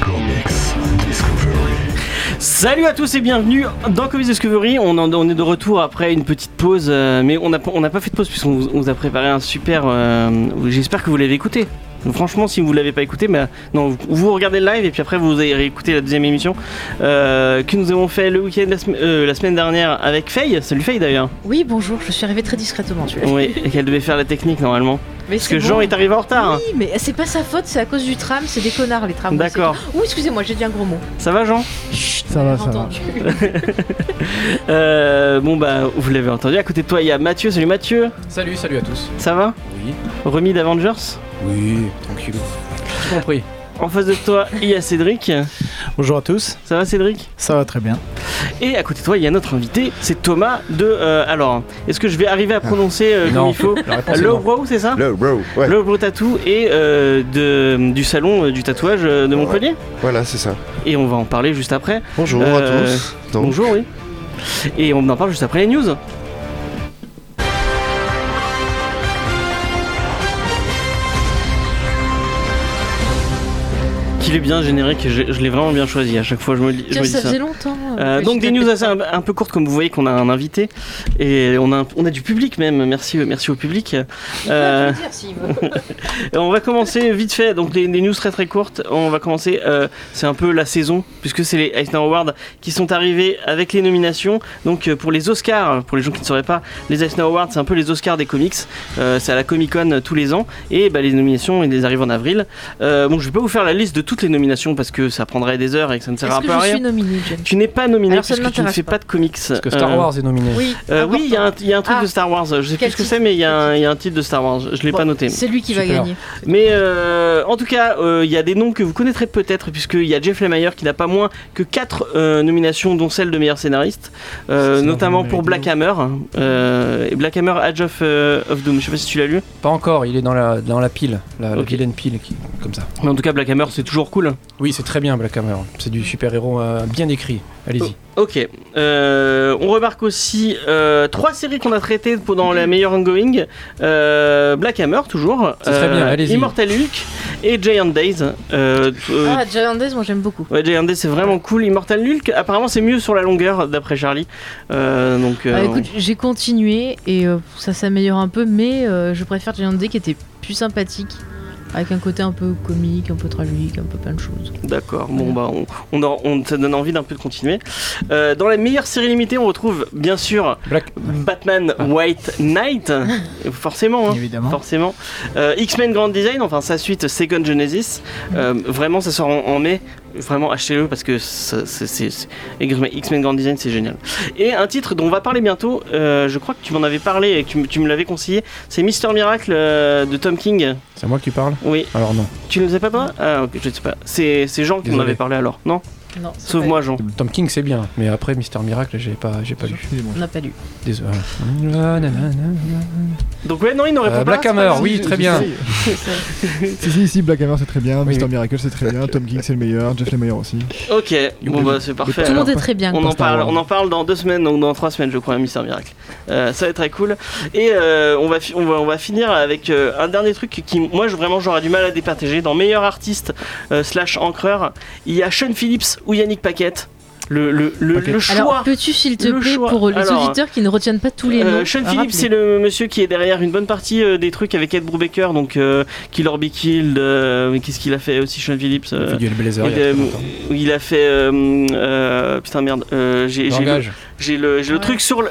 Comics Discovery. Salut à tous et bienvenue dans Comics Discovery. On, en- on est de retour après une petite pause, euh, mais on n'a pas- on n'a pas fait de pause puisqu'on vous, on vous a préparé un super. euh, J'espère que vous l'avez écouté. Franchement, si vous l'avez pas écouté, mais non, vous, vous regardez le live et puis après vous allez réécouter la deuxième émission euh, que nous avons fait le week-end la, sem- euh, la semaine dernière avec Faye. Salut Faye d'ailleurs. Oui, bonjour, je suis arrivée très discrètement, tu vois. Oui, et qu'elle devait faire la technique normalement. Mais Parce que bon. Jean est arrivé en retard. Oui, mais c'est pas sa faute, c'est à cause du tram, c'est des connards les trams. D'accord. Ouh, excusez-moi, j'ai dit un gros mot. Ça va Jean? Chut, Ça va, ça va. Euh, Bon bah vous l'avez entendu. À côté de toi il y a Mathieu. Salut Mathieu. Salut, salut à tous. Ça va? Oui. Remis d'Avengers? Oui, tranquille. J'ai compris. En face de toi, il y a Cédric. Bonjour à tous, Ça va Cédric? Ça va très bien. Et à côté de toi, il y a notre invité, c'est Thomas de... euh, alors, est-ce que je vais arriver à prononcer euh, comme il faut Le. Bro, c'est ça? Le bro, ouais, Le Bro Tattoo et euh, de, du salon euh, du tatouage euh, de Montpellier. voilà, c'est ça. Et on va en parler juste après. Bonjour Euh, à tous. Donc, Bonjour, oui. Et on en parle juste après les news. Est bien générique, je, je l'ai vraiment bien choisi. À chaque fois, je me, dis- je Tiens, me dis ça faisait longtemps. Euh, que donc des news assez un, un peu courtes comme vous voyez qu'on a un invité. Et on a, un- on a du public même. Merci merci au public. Euh, on va commencer vite fait. Donc des, des news très très courtes. On va commencer euh, c'est un peu la saison puisque c'est les Eisner Awards qui sont arrivés avec les nominations. Donc euh, pour les Oscars pour les gens qui ne sauraient pas les Eisner Awards c'est un peu les Oscars des comics. Euh, c'est à la Comic Con tous les ans. Et bah, les nominations ils arrivent en avril. Euh, bon je vais pas vous faire la liste de toutes les nominations parce que ça prendrait des heures et que ça ne sert à je rien suis nominée, James? Tu n'es pas nominé parce ne que tu ne fais pas. pas de comics Parce que Star Euh, Wars est nominé. Oui. euh, oui, il y, a un- il y a un truc Ah. de Star Wars. Je sais plus ce que c'est, mais il y, a un- Quel il y a un titre de Star Wars. Je l'ai Bon, pas noté. C'est lui qui va gagner. Mais euh, en tout cas, euh, il y a des noms que vous connaîtrez peut-être, puisqu'il y a Jeff Lemire qui n'a pas moins que 4 nominations, dont celle de meilleur scénariste, euh, notamment pour Black Hammer. euh, et Black Hammer Edge of, of Doom. Je sais pas si tu l'as lu. Pas encore, il est dans la, dans la pile, la, la Ok. vilaine pile, qui, comme ça. Mais en tout cas, Black Hammer, c'est toujours cool. Oui, c'est très bien Black Hammer. C'est du super-héros euh, bien écrit. Allez-y. Ok. Euh, on remarque aussi euh, trois séries qu'on a traitées pendant la meilleure ongoing. Euh, Black Hammer, toujours. C'est très bien, allez-y. Immortal Hulk et Giant Days. Euh, euh, Ah, Giant Days, moi j'aime beaucoup. Ouais, Giant Days c'est vraiment cool. Immortal Hulk, apparemment c'est mieux sur la longueur d'après Charlie. Euh, donc, euh, Ah, écoute, j'ai continué et euh, ça s'améliore un peu, mais euh, je préfère Giant Days qui était plus sympathique. Avec un côté un peu comique, un peu tragique, un peu plein de choses. d'accord. Bon bah on, on, en- on- ça donne envie d'un peu de continuer. Euh, dans la meilleure série limitée, on retrouve bien sûr Black. Batman White Knight, forcément. hein. Évidemment. Forcément. Euh, X-Men Grand Design, enfin sa suite Second Genesis. Euh, vraiment, ça sort en, en mai. Vraiment, achetez-le parce que X-Men Grand Design, c'est génial. Et un titre dont on va parler bientôt, euh, je crois que tu m'en avais parlé et que tu, me- tu me l'avais conseillé, c'est Mister Miracle euh, de Tom King. C'est à moi que tu parles Oui, Alors non. tu ne le sais pas toi? Ah, ok, je ne sais pas. C'est Jean qui m'en avait parlé alors, non? Non, Sauf moi, Jean. Tom King c'est bien, mais après Mister Miracle j'ai pas, j'ai pas lu. On n'a pas lu. Désolé. Donc, ouais, non, il n'aurait Euh, pas Black Hammer, oui, très bien. Si, si, si, Black Hammer c'est très bien, Oui, Mr. Miracle c'est très bien, Tom King c'est le meilleur, Jeff Lemire aussi. Ok, bon bah c'est parfait. Tout le monde est très bien. On en, parle, on en parle dans deux semaines, donc dans trois semaines, je crois, Mister Miracle. Euh, ça va être très cool. Et euh, on, va on, va, on va finir avec euh, un dernier truc qui, moi, je, vraiment, j'aurais du mal à départager. Dans meilleur artiste euh, slash encreur, il y a Sean Phillips ou Yannick Paquette. Le, le, le, choix. Alors, peux-tu, s'il te Le plaît, choix. pour les Alors, auditeurs qui ne retiennent pas tous les Euh, noms Sean Phillips, c'est le monsieur qui est derrière une bonne partie euh, des trucs avec Ed Brubaker, donc euh, Killer Be Killed. euh, Qu'est-ce qu'il a fait aussi, Sean Phillips Il euh, fait du Hellblazer il a très a fait. euh, euh, putain, merde. euh, j'ai j'ai le, Langage. j'ai le, j'ai le Ouais. truc sur le,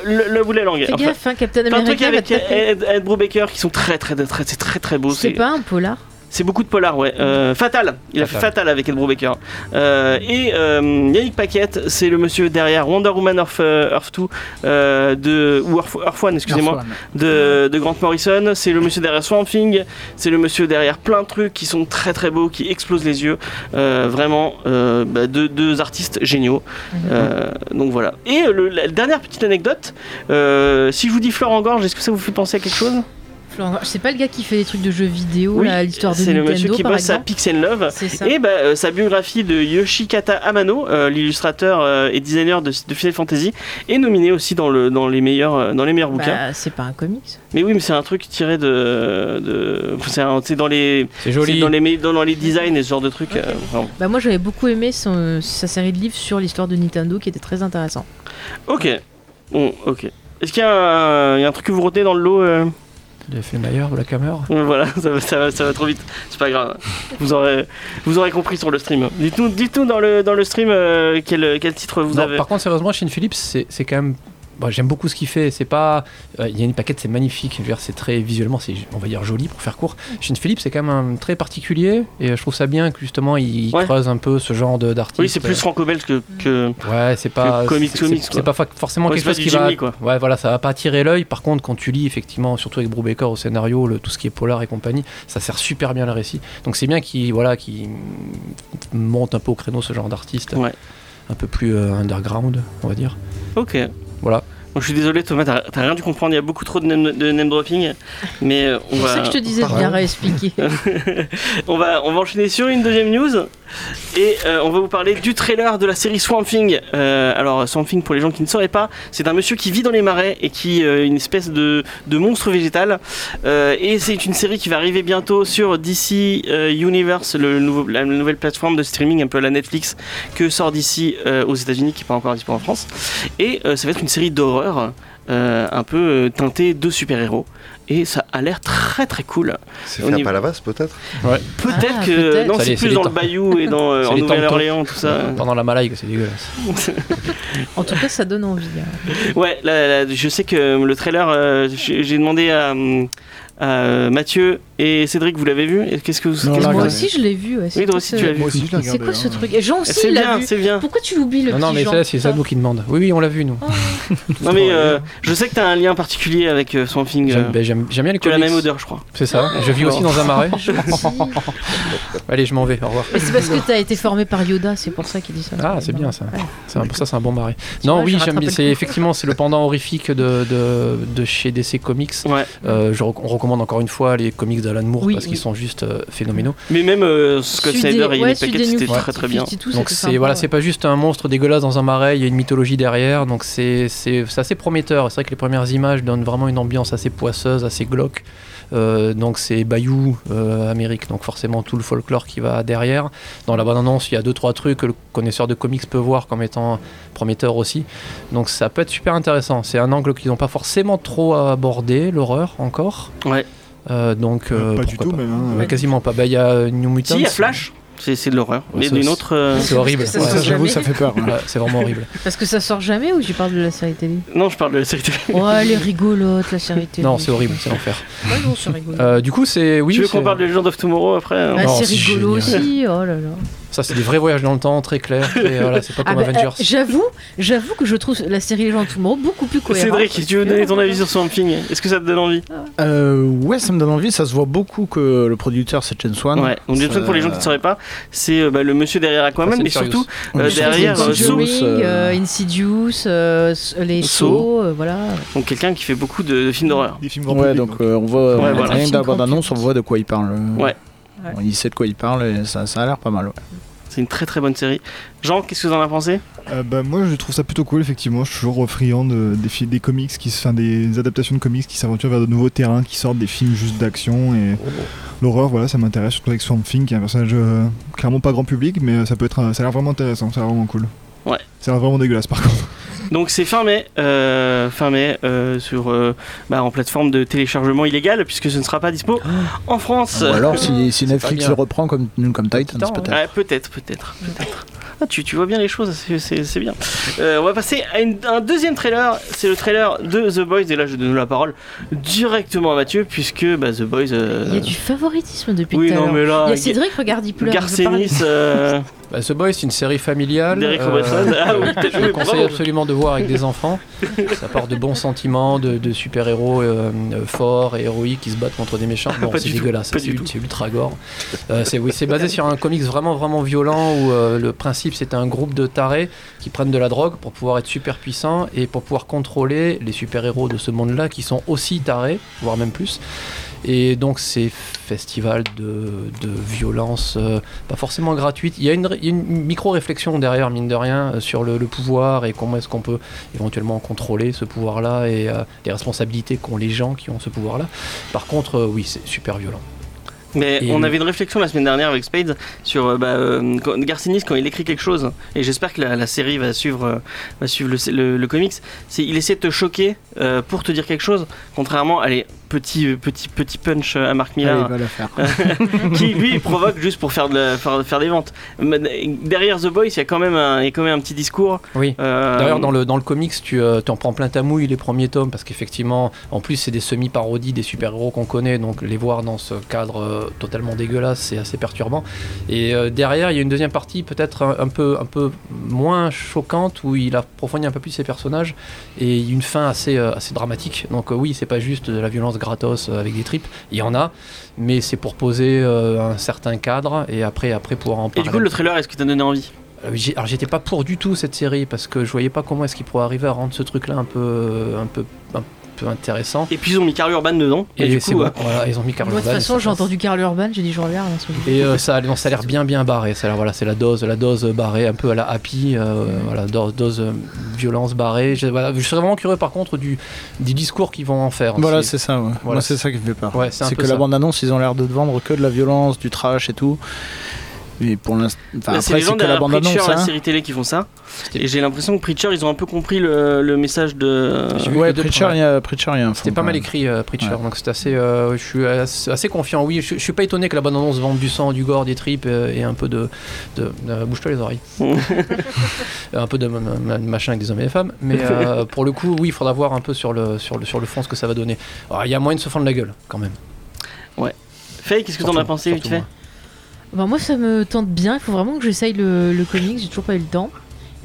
la langue. Fais Enfin, gaffe, hein, Captain America va avec te taper. Ed, Ed Brubaker qui sont très très très, c'est très très beau. C'est pas un polar C'est beaucoup de polar, ouais. Euh, Fatal, il a fait Fatal. Avec Ed Brubaker. Euh, et euh, Yannick Paquette, c'est le monsieur derrière Wonder Woman Earth, Earth 2, euh, de, ou Earth, Earth 1, excusez-moi, de, de Grant Morrison. C'est le monsieur derrière Swamp Thing. C'est le monsieur derrière plein de trucs qui sont très très beaux, qui explosent les yeux. Vraiment, bah, deux, deux artistes géniaux. Euh, donc voilà. Et le- la dernière petite anecdote, si je vous dis Florent Gorge, est-ce que ça vous fait penser à quelque chose? Florent, C'est pas le gars qui fait des trucs de jeux vidéo, Oui, là, l'histoire de C'est le Nintendo, monsieur qui bosse à exemple. Pix and Love. Ça. Et bah, euh, sa biographie de Yoshikata Amano, euh, l'illustrateur euh, et designer de, de Final Fantasy, est nominée aussi dans, le, dans, les, meilleurs, euh, dans les meilleurs bouquins. Bah, c'est pas un comics. Mais oui, mais c'est un truc tiré de. de c'est dans les. Joli. dans les, dans, dans les designs et ce genre de trucs. euh. Bah, moi, j'avais beaucoup aimé son- sa série de livres sur l'histoire de Nintendo qui était très intéressant. Ok. Bon, ok. Est-ce qu'il y, a un- il y a un truc que vous retenez dans le lot euh L'effet Mayer, Black Hammer. Voilà, ça va, ça, va, ça va trop vite. C'est pas grave. Vous aurez, vous aurez compris sur le stream. Dites-nous dites dans, le, dans le stream euh, quel, quel titre vous Non, avez. Par contre, sérieusement, Shane Phillips, c'est quand même. Bon, J'aime beaucoup ce qu'il fait. C'est pas. euh, Il y a une paquette, c'est magnifique. Je veux dire, c'est très visuellement, c'est on va dire joli pour faire court. Shane Phillips, c'est quand même un très particulier et euh, je trouve ça bien que justement il Ouais. creuse un peu ce genre de- d'artiste. Oui, c'est plus franco-belge que, que. Ouais, c'est pas. comics, comics, c'est- pas forcément Ouais, quelque chose qui va. Jim Lee, quoi. Ouais, voilà, ça va pas attirer l'œil. Par contre, quand tu lis effectivement, surtout avec Brubaker au scénario, le, tout ce qui est polar et compagnie, ça sert super bien le récit. Donc c'est bien qu'il voilà, qu'il monte un peu au créneau ce genre d'artiste, un peu plus euh, underground, on va dire. Ok. Voilà. Bon, je suis désolé, Thomas, t'as rien dû comprendre. Il y a beaucoup trop de name, de name dropping. Mais euh, on C'est pour ça va, que je te disais de bien réexpliquer. on, va, on va enchaîner sur une deuxième news. Et euh, on va vous parler du trailer de la série Swamp Thing. Euh, alors, Swamp Thing, pour les gens qui ne sauraient pas, c'est un monsieur qui vit dans les marais et qui euh, une espèce de, monstre végétal. Et c'est une série qui va arriver bientôt sur DC Universe, la nouvelle plateforme de streaming, un peu la Netflix, que sort DC euh, aux États-Unis, qui n'est pas encore disponible en France. Et ça va être une série d'horreur. Euh, un peu euh, teintée de super-héros et ça a l'air très très cool. C'est fait à niveau- Palavas peut-être Peut-être Ah, que peut-être. non, c'est plus les dans temps. le Bayou et dans euh, en Nouvelle-Orléans tout ça. Pendant la malague, c'est dégueulasse. En tout cas, ça donne envie. hein. Ouais, là, là, je sais que le trailer, euh, j'ai demandé à, à Mathieu et Cédric, vous l'avez vu Qu'est-ce que vous Non, Moi aussi, je l'ai vu. ouais. Oui, toi aussi tu l'as vu. Moi aussi, je l'ai C'est quoi ce hein. truc Et Jean aussi, l'a bien, vu. c'est bien. Pourquoi tu l'oublies le Non, petit non, mais c'est ça nous qui demande. Oui, oui, on l'a vu, nous. Non mais euh, je sais que t'as un lien particulier avec euh, Swamp Thing. J'aime euh, ben, bien les tu as la comics. même odeur, je crois. C'est ça. Je vis aussi dans un marais. Allez, je m'en vais. Au revoir. Mais c'est parce que t'as été formé par Yoda, c'est pour ça qu'il dit ça. Ah, c'est bien ça. C'est un, ça, c'est un bon marais. Tu Non, oui, j'ai j'aime bien. effectivement c'est le pendant horrifique de, de, de chez DC Comics. On recommande encore une fois les comics d'Alan Moore Oui, parce qu'ils sont juste euh, phénoménaux. Mais même euh, Scott Snyder et Paquette, des c'était très très bien. 52, Donc c'est voilà, ouais. c'est pas juste un monstre dégueulasse dans un marais, il y a une mythologie derrière, donc c'est c'est c'est assez prometteur. C'est vrai que les premières images donnent vraiment une ambiance assez poisseuse, assez glauque. Euh, donc c'est Bayou, euh, Amérique, donc forcément tout le folklore qui va derrière. Dans la bande-annonce, il y a deux trois trucs que le connaisseur de comics peut voir comme étant prometteur aussi. Donc ça peut être super intéressant. C'est un angle qu'ils n'ont pas forcément trop abordé, l'horreur encore. Ouais. Euh, donc Euh, euh, pas du tout, même. hein. Ouais, quasiment pas. Bah il y a New Mutants. Si, il y a Flash. C'est c'est de l'horreur. Ouais, Mais d'une c'est- autre. euh, C'est horrible. Ouais, j'avoue, ça fait peur. hein. ouais, c'est vraiment horrible. Parce que ça sort jamais ou tu parles de la série télé? Non, je parle de la série télé. Oh, elle est rigolote, la série télé. Non, c'est horrible, c'est l'enfer. Ouais, non, c'est rigolo. Euh, du coup, c'est oui. tu veux qu'on parle de Legend of Tomorrow après hein? Bah, c'est rigolo aussi, oh là là. Ça, c'est des vrais voyages dans le temps, très clairs. très- voilà, c'est pas Ah comme bah, Avengers. euh, j'avoue, j'avoue que je trouve la série Les gens Tomorrow beaucoup plus cohérente. Cédric, tu veux donner ton avis sur Swamp Thing? Est-ce que ça te donne envie? Euh, ouais, ça me donne envie. Ça se voit beaucoup que le producteur c'est Chen Swan. Ouais, donc James Wan, pour les gens qui ne sauraient pas, c'est euh, bah, le monsieur derrière Aquaman, mais surtout euh, derrière euh, Saw. Euh, euh, Insidious, euh, les euh, voilà. donc quelqu'un qui fait beaucoup de, de films d'horreur. Des films grand Ouais, donc euh, on voit Ouais, euh, voilà. rien Film bande-annonce, on voit de quoi il parle. Ouais. Bon, il sait de quoi il parle et ça, ça a l'air pas mal. ouais. C'est une très très bonne série. Jean, qu'est-ce que vous en avez pensé? Euh, bah, moi je trouve ça plutôt cool effectivement, je suis toujours friand de- des, comics, qui, enfin, des adaptations de comics qui s'aventurent vers de nouveaux terrains, qui sortent des films juste d'action et l'horreur voilà ça m'intéresse, surtout avec Swamp Thing qui est un personnage euh, clairement pas grand public mais euh, ça peut être un- ça a l'air vraiment intéressant, ça a l'air vraiment cool. Ouais. L'air vraiment dégueulasse par contre. Donc c'est fin mai, euh, fin mai euh, sur euh, bah, en plateforme de téléchargement illégal puisque ce ne sera pas dispo en France. Ou alors si, si C'est Netflix le reprend comme, comme Titans Titan, peut-être. Ouais, peut-être, peut-être, peut-être. Ah, tu, tu vois bien les choses, c'est- bien. Euh, on va passer à une- un deuxième trailer. C'est le trailer de The Boys. Et là, je donne la parole directement à Mathieu, puisque bah, The Boys. euh, Il y a du favoritisme depuis Oui, tout non, mais là. Il y a Cédric, regarde, il parler. Garcenis. euh, Bah, The Boys, c'est une série familiale. D'Eric euh, Robertson. Ah oui, je joué, le conseille bravo. absolument de voir avec des enfants. Ça part de bons sentiments, de, de super-héros forts et héroïques qui se battent contre des méchants. Bon, c'est dégueulasse, c'est ultra gore. Euh, c'est oui, c'est basé sur un comics vraiment vraiment violent où euh, le principe c'est un groupe de tarés qui prennent de la drogue pour pouvoir être super puissants et pour pouvoir contrôler les super-héros de ce monde-là qui sont aussi tarés, voire même plus. Et donc ces festivals de, violence, euh, pas forcément gratuite. Il y a une, micro-réflexion derrière, mine de rien, euh, sur le, pouvoir et comment est-ce qu'on peut éventuellement contrôler ce pouvoir-là et euh, les responsabilités qu'ont les gens qui ont ce pouvoir-là. Par contre, euh, oui, c'est super violent. Mais Et- on avait une réflexion la semaine dernière avec Spades sur euh, bah, euh, Garcinis quand il écrit quelque chose, et j'espère que la, la série va suivre, euh, va suivre le, le- le comics, c'est il essaie de te choquer euh, pour te dire quelque chose, contrairement à les petits, petits, petits punch à Marc Allez, Millar va le faire. qui lui provoque juste pour faire, de la- faire, faire des ventes. Mais Derrière The Boys, il y a quand même un, il y a quand même un petit discours. Oui. euh, D'ailleurs, dans le, dans le comics, tu euh, t'en prends plein ta mouille les premiers tomes, parce qu'effectivement, en plus, c'est des semi-parodies des super-héros qu'on connaît, donc les voir dans ce cadre euh, totalement dégueulasse, c'est assez perturbant. Et euh, derrière, il y a une deuxième partie, peut-être un, un peu, un peu moins choquante, où il approfondit un peu plus ses personnages, et une fin assez, euh, assez dramatique. Donc euh, oui, c'est pas juste de la violence gratos euh, avec des tripes, il y en a, mais c'est pour poser euh, un certain cadre, et après, après pouvoir en Et parler. du coup, le trailer, est-ce que t'as donné envie? Euh, alors j'étais pas pour du tout cette série parce que je voyais pas comment est-ce qu'ils pourraient arriver à rendre ce truc là un peu un peu un peu intéressant Et puis ils ont mis Carl Urban dedans. Et, et, du c'est coup, bon euh, voilà ils ont mis Carl Moi, de toute Urban, façon, j'ai entendu Carl Urban, j'ai dit, je regarde. hein, et euh, ça, non, ça a l'air bien bien barré ça a l'air- voilà c'est la dose la dose barrée un peu à la happy euh, voilà dose, dose euh, violence barrée je, voilà, je serais vraiment curieux par contre du du discours qu'ils vont en faire Voilà, C'est- ça. ouais. Voilà, Moi, c'est ça qui me fait peur. ouais c'est que ça. la bande-annonce, ils ont l'air de te vendre que de la violence, du trash et tout. Mais pour l'instant, enfin, c'est les gens la derrière bande-annonce. Preacher, la hein. série télé, qui font ça. Et j'ai l'impression que Preacher, ils ont un peu compris le, le message de. Ouais, Preacher, il y a Preacher, il y a un C'était pas mal écrit, euh, Preacher, Ouais. donc c'est assez, euh, je suis assez, assez confiant. Oui, je, je suis pas étonné que la bonne annonce vende du sang, du gore, des tripes euh, et un peu de, de, bouge-toi les oreilles, un peu de ma- ma- machin avec des hommes et des femmes. Mais euh, pour le coup, oui, il faudra voir un peu sur le, sur le, sur le fond ce que ça va donner. Il y a moyen de se fendre la gueule quand même. Faye, qu'est-ce que t'en as pensé vite fait moi. Bah, moi, ça me tente bien. Il faut vraiment que j'essaye le, le comics. J'ai toujours pas eu le temps.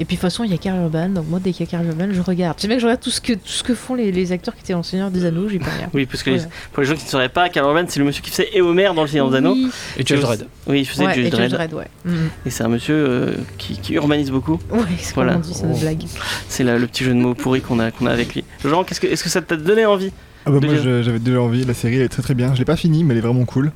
Et puis, de toute façon, il y a Carl Urban. Donc, moi, dès qu'il y a Carl Urban, je regarde. C'est bien que je regarde tout ce que, tout ce que font les, les acteurs qui étaient dans le Seigneur des Anneaux. J'y peux rien. Oui, parce que les- pour les gens qui ne sauraient pas, Carl Urban, c'est le monsieur qui faisait Eomer dans le Seigneur des Anneaux. Oui, Et Judge Dredd. Oui, il faisait ouais, Judge Dredd. Dredd, ouais. Et c'est un monsieur euh, qui, qui urbanise beaucoup. Ouais, c'est Voilà. comme on dit, c'est une Oh. blague. C'est la- le petit jeu de mots pourri qu'on a, qu'on a avec lui. Jean, qu'est-ce que, est-ce que ça t'a donné envie Ah bah moi j'avais déjà envie, la série elle est très très bien, je l'ai pas finie mais elle est vraiment cool.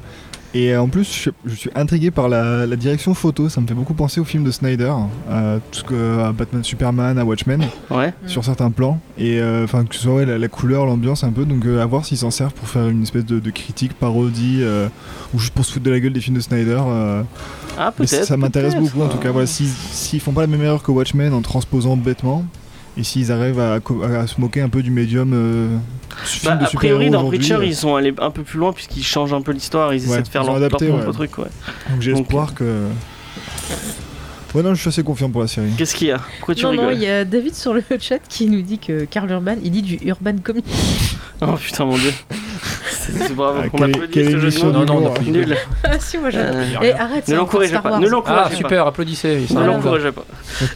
Et euh, en plus je, suis intrigué par la, la direction photo, ça me fait beaucoup penser au film de Snyder, à tout ce que à Batman Superman, à Watchmen, Ouais. Sur certains plans. Et euh, enfin que ce soit ouais, la, la couleur, l'ambiance un peu, donc euh, à voir s'ils s'en servent pour faire une espèce de, de critique, parodie, euh, ou juste pour se foutre de la gueule des films de Snyder. euh, Ah, peut-être. ça m'intéresse beaucoup en tout cas. Voilà, s'ils s'ils font pas la même erreur que Watchmen en transposant bêtement, et s'ils arrivent à, se moquer un peu du médium euh, Bah, de a priori, dans Preacher, euh, ils sont allés un peu plus loin puisqu'ils changent un peu l'histoire. Ils Ouais, essaient de faire leur, propre ouais. truc. Ouais. Donc j'ai espoir que. Ouais, non, je suis assez confiant pour la série. Qu'est-ce qu'il y a Pourquoi tu non, non, rigoles il y a David sur le chat qui nous dit que Carl Urban, il dit du Urban Comics. Oh putain, mon dieu. C'est bravo. Ah, On quelle- applaudit quelle ce jeu de émission mots. Non, non, on applaudit. Nul. ah, si, moi j'adore. Euh, Et arrête, Ne l'encouragez pas. Ah pas. super, applaudissez. Ne l'encouragez pas.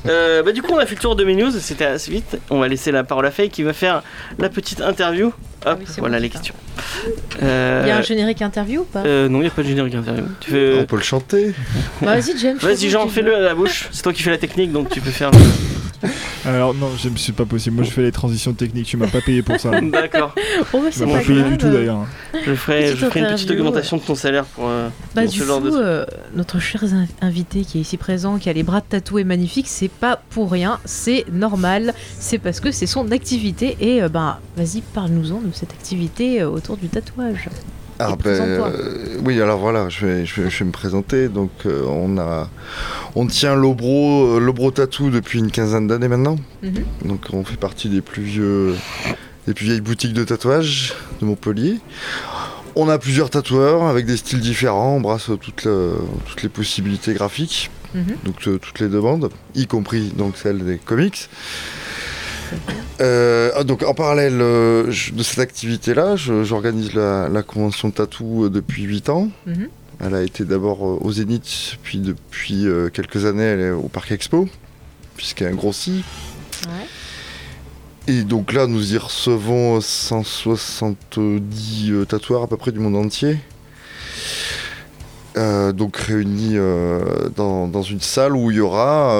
Euh, bah, du coup, on a fait le tour de mes news. C'était assez vite. On va laisser la parole à Faye qui va faire la petite interview. Hop, oui, voilà bon, les questions. Euh, Il y a un générique interview ou pas euh, non, il n'y a pas de générique interview. Tu fais... On peut le chanter. Bah, Vas-y, James. Vas-y, Jean, fais-le à la bouche. C'est toi qui fais la technique, donc tu peux faire. le- Alors, non, je- c'est pas possible. Moi, je fais les transitions techniques. Tu m'as pas payé pour ça. D'accord. Oh, bah, Tu c'est m'as pas pas payé grave. du tout d'ailleurs. Je ferai, Petite je ferai une petite interview. augmentation de ton salaire pour, euh, Bah, pour du ce genre de coup, euh, notre cher in- invité qui est ici présent, qui a les bras tatoués magnifiques, c'est pas pour rien, c'est normal, c'est parce que c'est son activité. Et euh, bah, vas-y, parle-nous-en de cette activité euh, autour du tatouage. Ah ben, euh, oui, alors voilà, je vais, je vais, je vais me présenter. Donc, euh, on a, on tient l'Obro, euh, l'Obro Tattoo depuis une quinzaine d'années maintenant. Mhm. Donc, on fait partie des plus vieux, des plus vieilles boutiques de tatouage de Montpellier. On a plusieurs tatoueurs avec des styles différents. On brasse toutes, le- toutes les possibilités graphiques. Mhm. donc euh, toutes les demandes, y compris donc celle des comics. Euh, ah, donc en parallèle euh, je- de cette activité-là, j'organise la, la convention tatou euh, depuis 8 ans. Mhm. Elle a été d'abord au Zénith, puis depuis euh, quelques années elle est au Parc Expo, puisqu'elle grossit. Ouais. Et donc là, nous y recevons 170 euh, tatoueurs à peu près du monde entier. Donc réunis dans, dans une salle où il y aura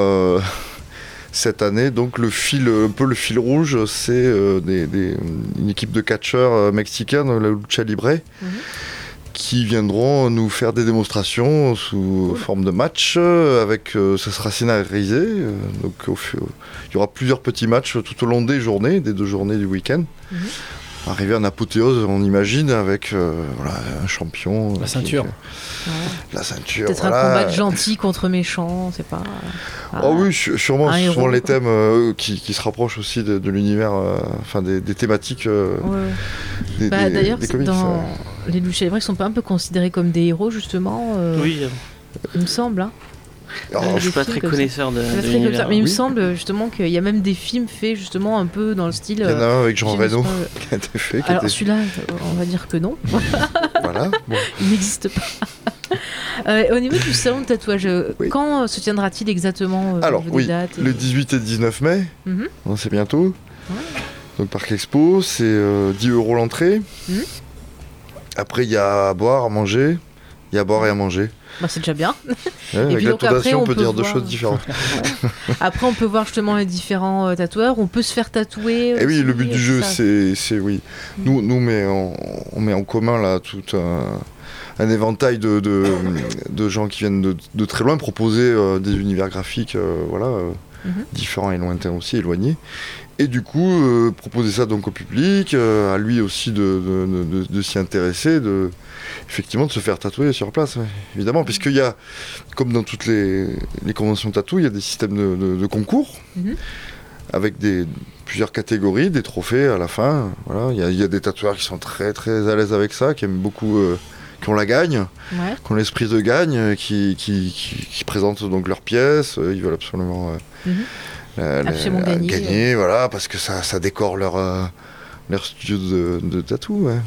cette année donc le fil, un peu le fil rouge, c'est euh, des- des- une équipe de catcheurs euh, mexicains, la Lucha Libre, Mhm. qui viendront nous faire des démonstrations sous forme de match. euh, avec, euh, ça sera scénarisé, donc il y aura plusieurs petits matchs tout au long des journées, des deux journées du week-end. Mhm. Arriver en apothéose, on imagine, avec euh, voilà, un champion. La qui- ceinture. Ouais. La ceinture. Peut-être voilà. un combat de gentil contre méchant, c'est pas. Ah Ah. oui, su- sûrement, ce sont les thèmes euh, qui, qui se rapprochent aussi de, de l'univers, euh, enfin des, des thématiques euh, Ouais. Bah, D'ailleurs, comics. dans euh. les Lucha Libre, ils sont pas un peu considérés comme des héros justement. euh, Oui, euh, Il me semble. Hein. Alors, je suis pas très connaisseur de, très. Mais il me semble justement qu'il y a même des films faits justement un peu dans le style. il y en a euh, un avec Jean James Reno qui a été fait, Alors était- celui-là, euh, on va dire que non, voilà. Bon. il n'existe pas. Euh, au niveau du salon de tatouage, euh, Oui. quand euh, se tiendra-t-il exactement euh, Alors, oui, et- Le 18 et 19 mai, Mhm. hein, c'est bientôt. Donc Parc Expo, c'est euh, 10 euros l'entrée. Mhm. Après, il y a à boire, à manger. Il y a à boire et à manger. Bah, c'est déjà bien. Ouais, avec puis la donc après, on on peut peut dire deux voir- choses différentes. Après, on peut voir justement les différents euh, tatoueurs. On peut se faire tatouer. Et Eh oui, aussi, le but du euh, jeu, c'est, c'est oui. Nous, nous met en- on met en commun là tout un, un éventail de, de, de gens qui viennent de, de très loin proposer euh, des univers graphiques, euh, voilà, euh, Mhm. différents et lointains aussi, éloignés. Et du coup, euh, proposer ça donc au public, euh, à lui aussi de, de- de- de- de s'y intéresser, de effectivement de se faire tatouer sur place, évidemment, puisqu'il y a, comme dans toutes les, les conventions tatou, il y a des systèmes de, de- de concours Mhm. avec des plusieurs catégories, des trophées à la fin. Voilà, il y, a- il y a des tatoueurs qui sont très très à l'aise avec ça, qui aiment beaucoup, euh, qui ont la gagne, Ouais. qui ont l'esprit de gagne, euh, qui, qui, qui- qui présentent donc leurs pièces. euh, ils veulent absolument, euh, Mhm. Absolument gagner, voilà, parce que ça, ça décore leur euh, leur studio de, de tatou. ouais.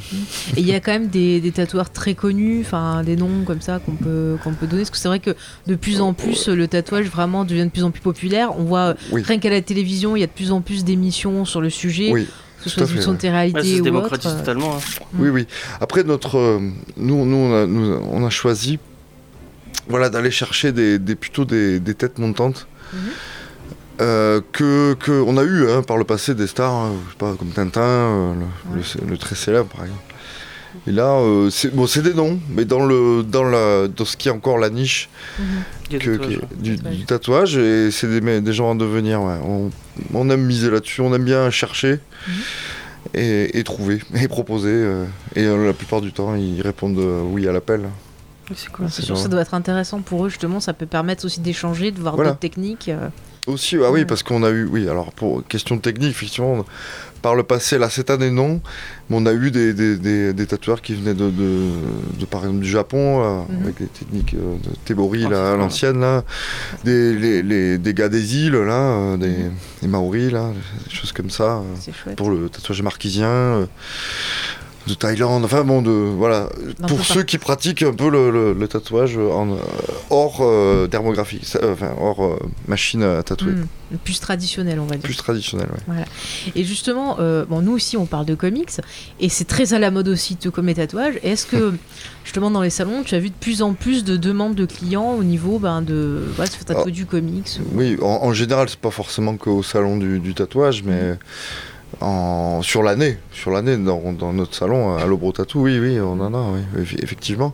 Et il y a quand même des, des tatoueurs très connus, enfin des noms comme ça qu'on peut, qu'on peut donner. Parce que c'est vrai que de plus en plus, le tatouage vraiment devient de plus en plus populaire. On voit, Oui. rien qu'à la télévision, il y a de plus en plus d'émissions sur le sujet, Oui, que ce soit sur ouais. de réalité Ouais, ça se ou démocratise autre. totalement. hein. Oui, oui. Après, notre, euh, nous, nous, on a, nous, on a choisi voilà, d'aller chercher des, des- plutôt des, des têtes montantes. Mhm. Euh, que, que on a eu hein, par le passé des stars, hein, je sais pas, comme Tintin, euh, le, le- le très célèbre par exemple. Et là, euh, c'est bon, c'est des noms, mais dans le dans la dans ce qui est encore la niche Mhm. Qui- ouais. du, Tatouage. du tatouage, et c'est des, des gens en devenir. ouais. On, on aime miser là-dessus, on aime bien chercher Mhm. et, et trouver et proposer. euh, et euh, la plupart du temps, ils répondent euh, oui à l'appel. C'est cool. Sûr, ça doit être intéressant pour eux, justement. Ça peut permettre aussi d'échanger, de voir Voilà. d'autres techniques. Aussi, ah oui, parce qu'on a eu, oui, alors pour question technique, effectivement, par le passé, là, cette année, non, mais on a eu des, des, des, des tatoueurs qui venaient de, de, de, par exemple, du Japon, là, Mhm. avec des techniques euh, de tebori, Ah, là, à l'ancienne, là, des, les, les- des gars des îles, là, euh, des, des Maoris, là, des choses comme ça, euh, pour le tatouage marquisien. euh, de Thaïlande, enfin bon, de voilà. Pour ceux qui pratiquent un peu le, le- le tatouage en, euh, hors euh, dermographie, ça, euh, enfin hors euh, machine à tatouer, Mhm. Plus traditionnel, on va dire. plus traditionnel. ouais. Et justement, euh, bon, nous aussi, on parle de comics, et c'est très à la mode aussi, tout comme les tatouages. Est-ce que, justement, dans les salons, tu as vu de plus en plus de demandes de clients au niveau ben, de voilà, se faire tatouer Ah. du comics ou- Oui, en, en général, c'est pas forcément qu'au salon du, du tatouage, mais en, sur l'année, sur l'année, dans, dans notre salon à l'Obro Tattoo, oui, oui, on en a, oui, eff- effectivement.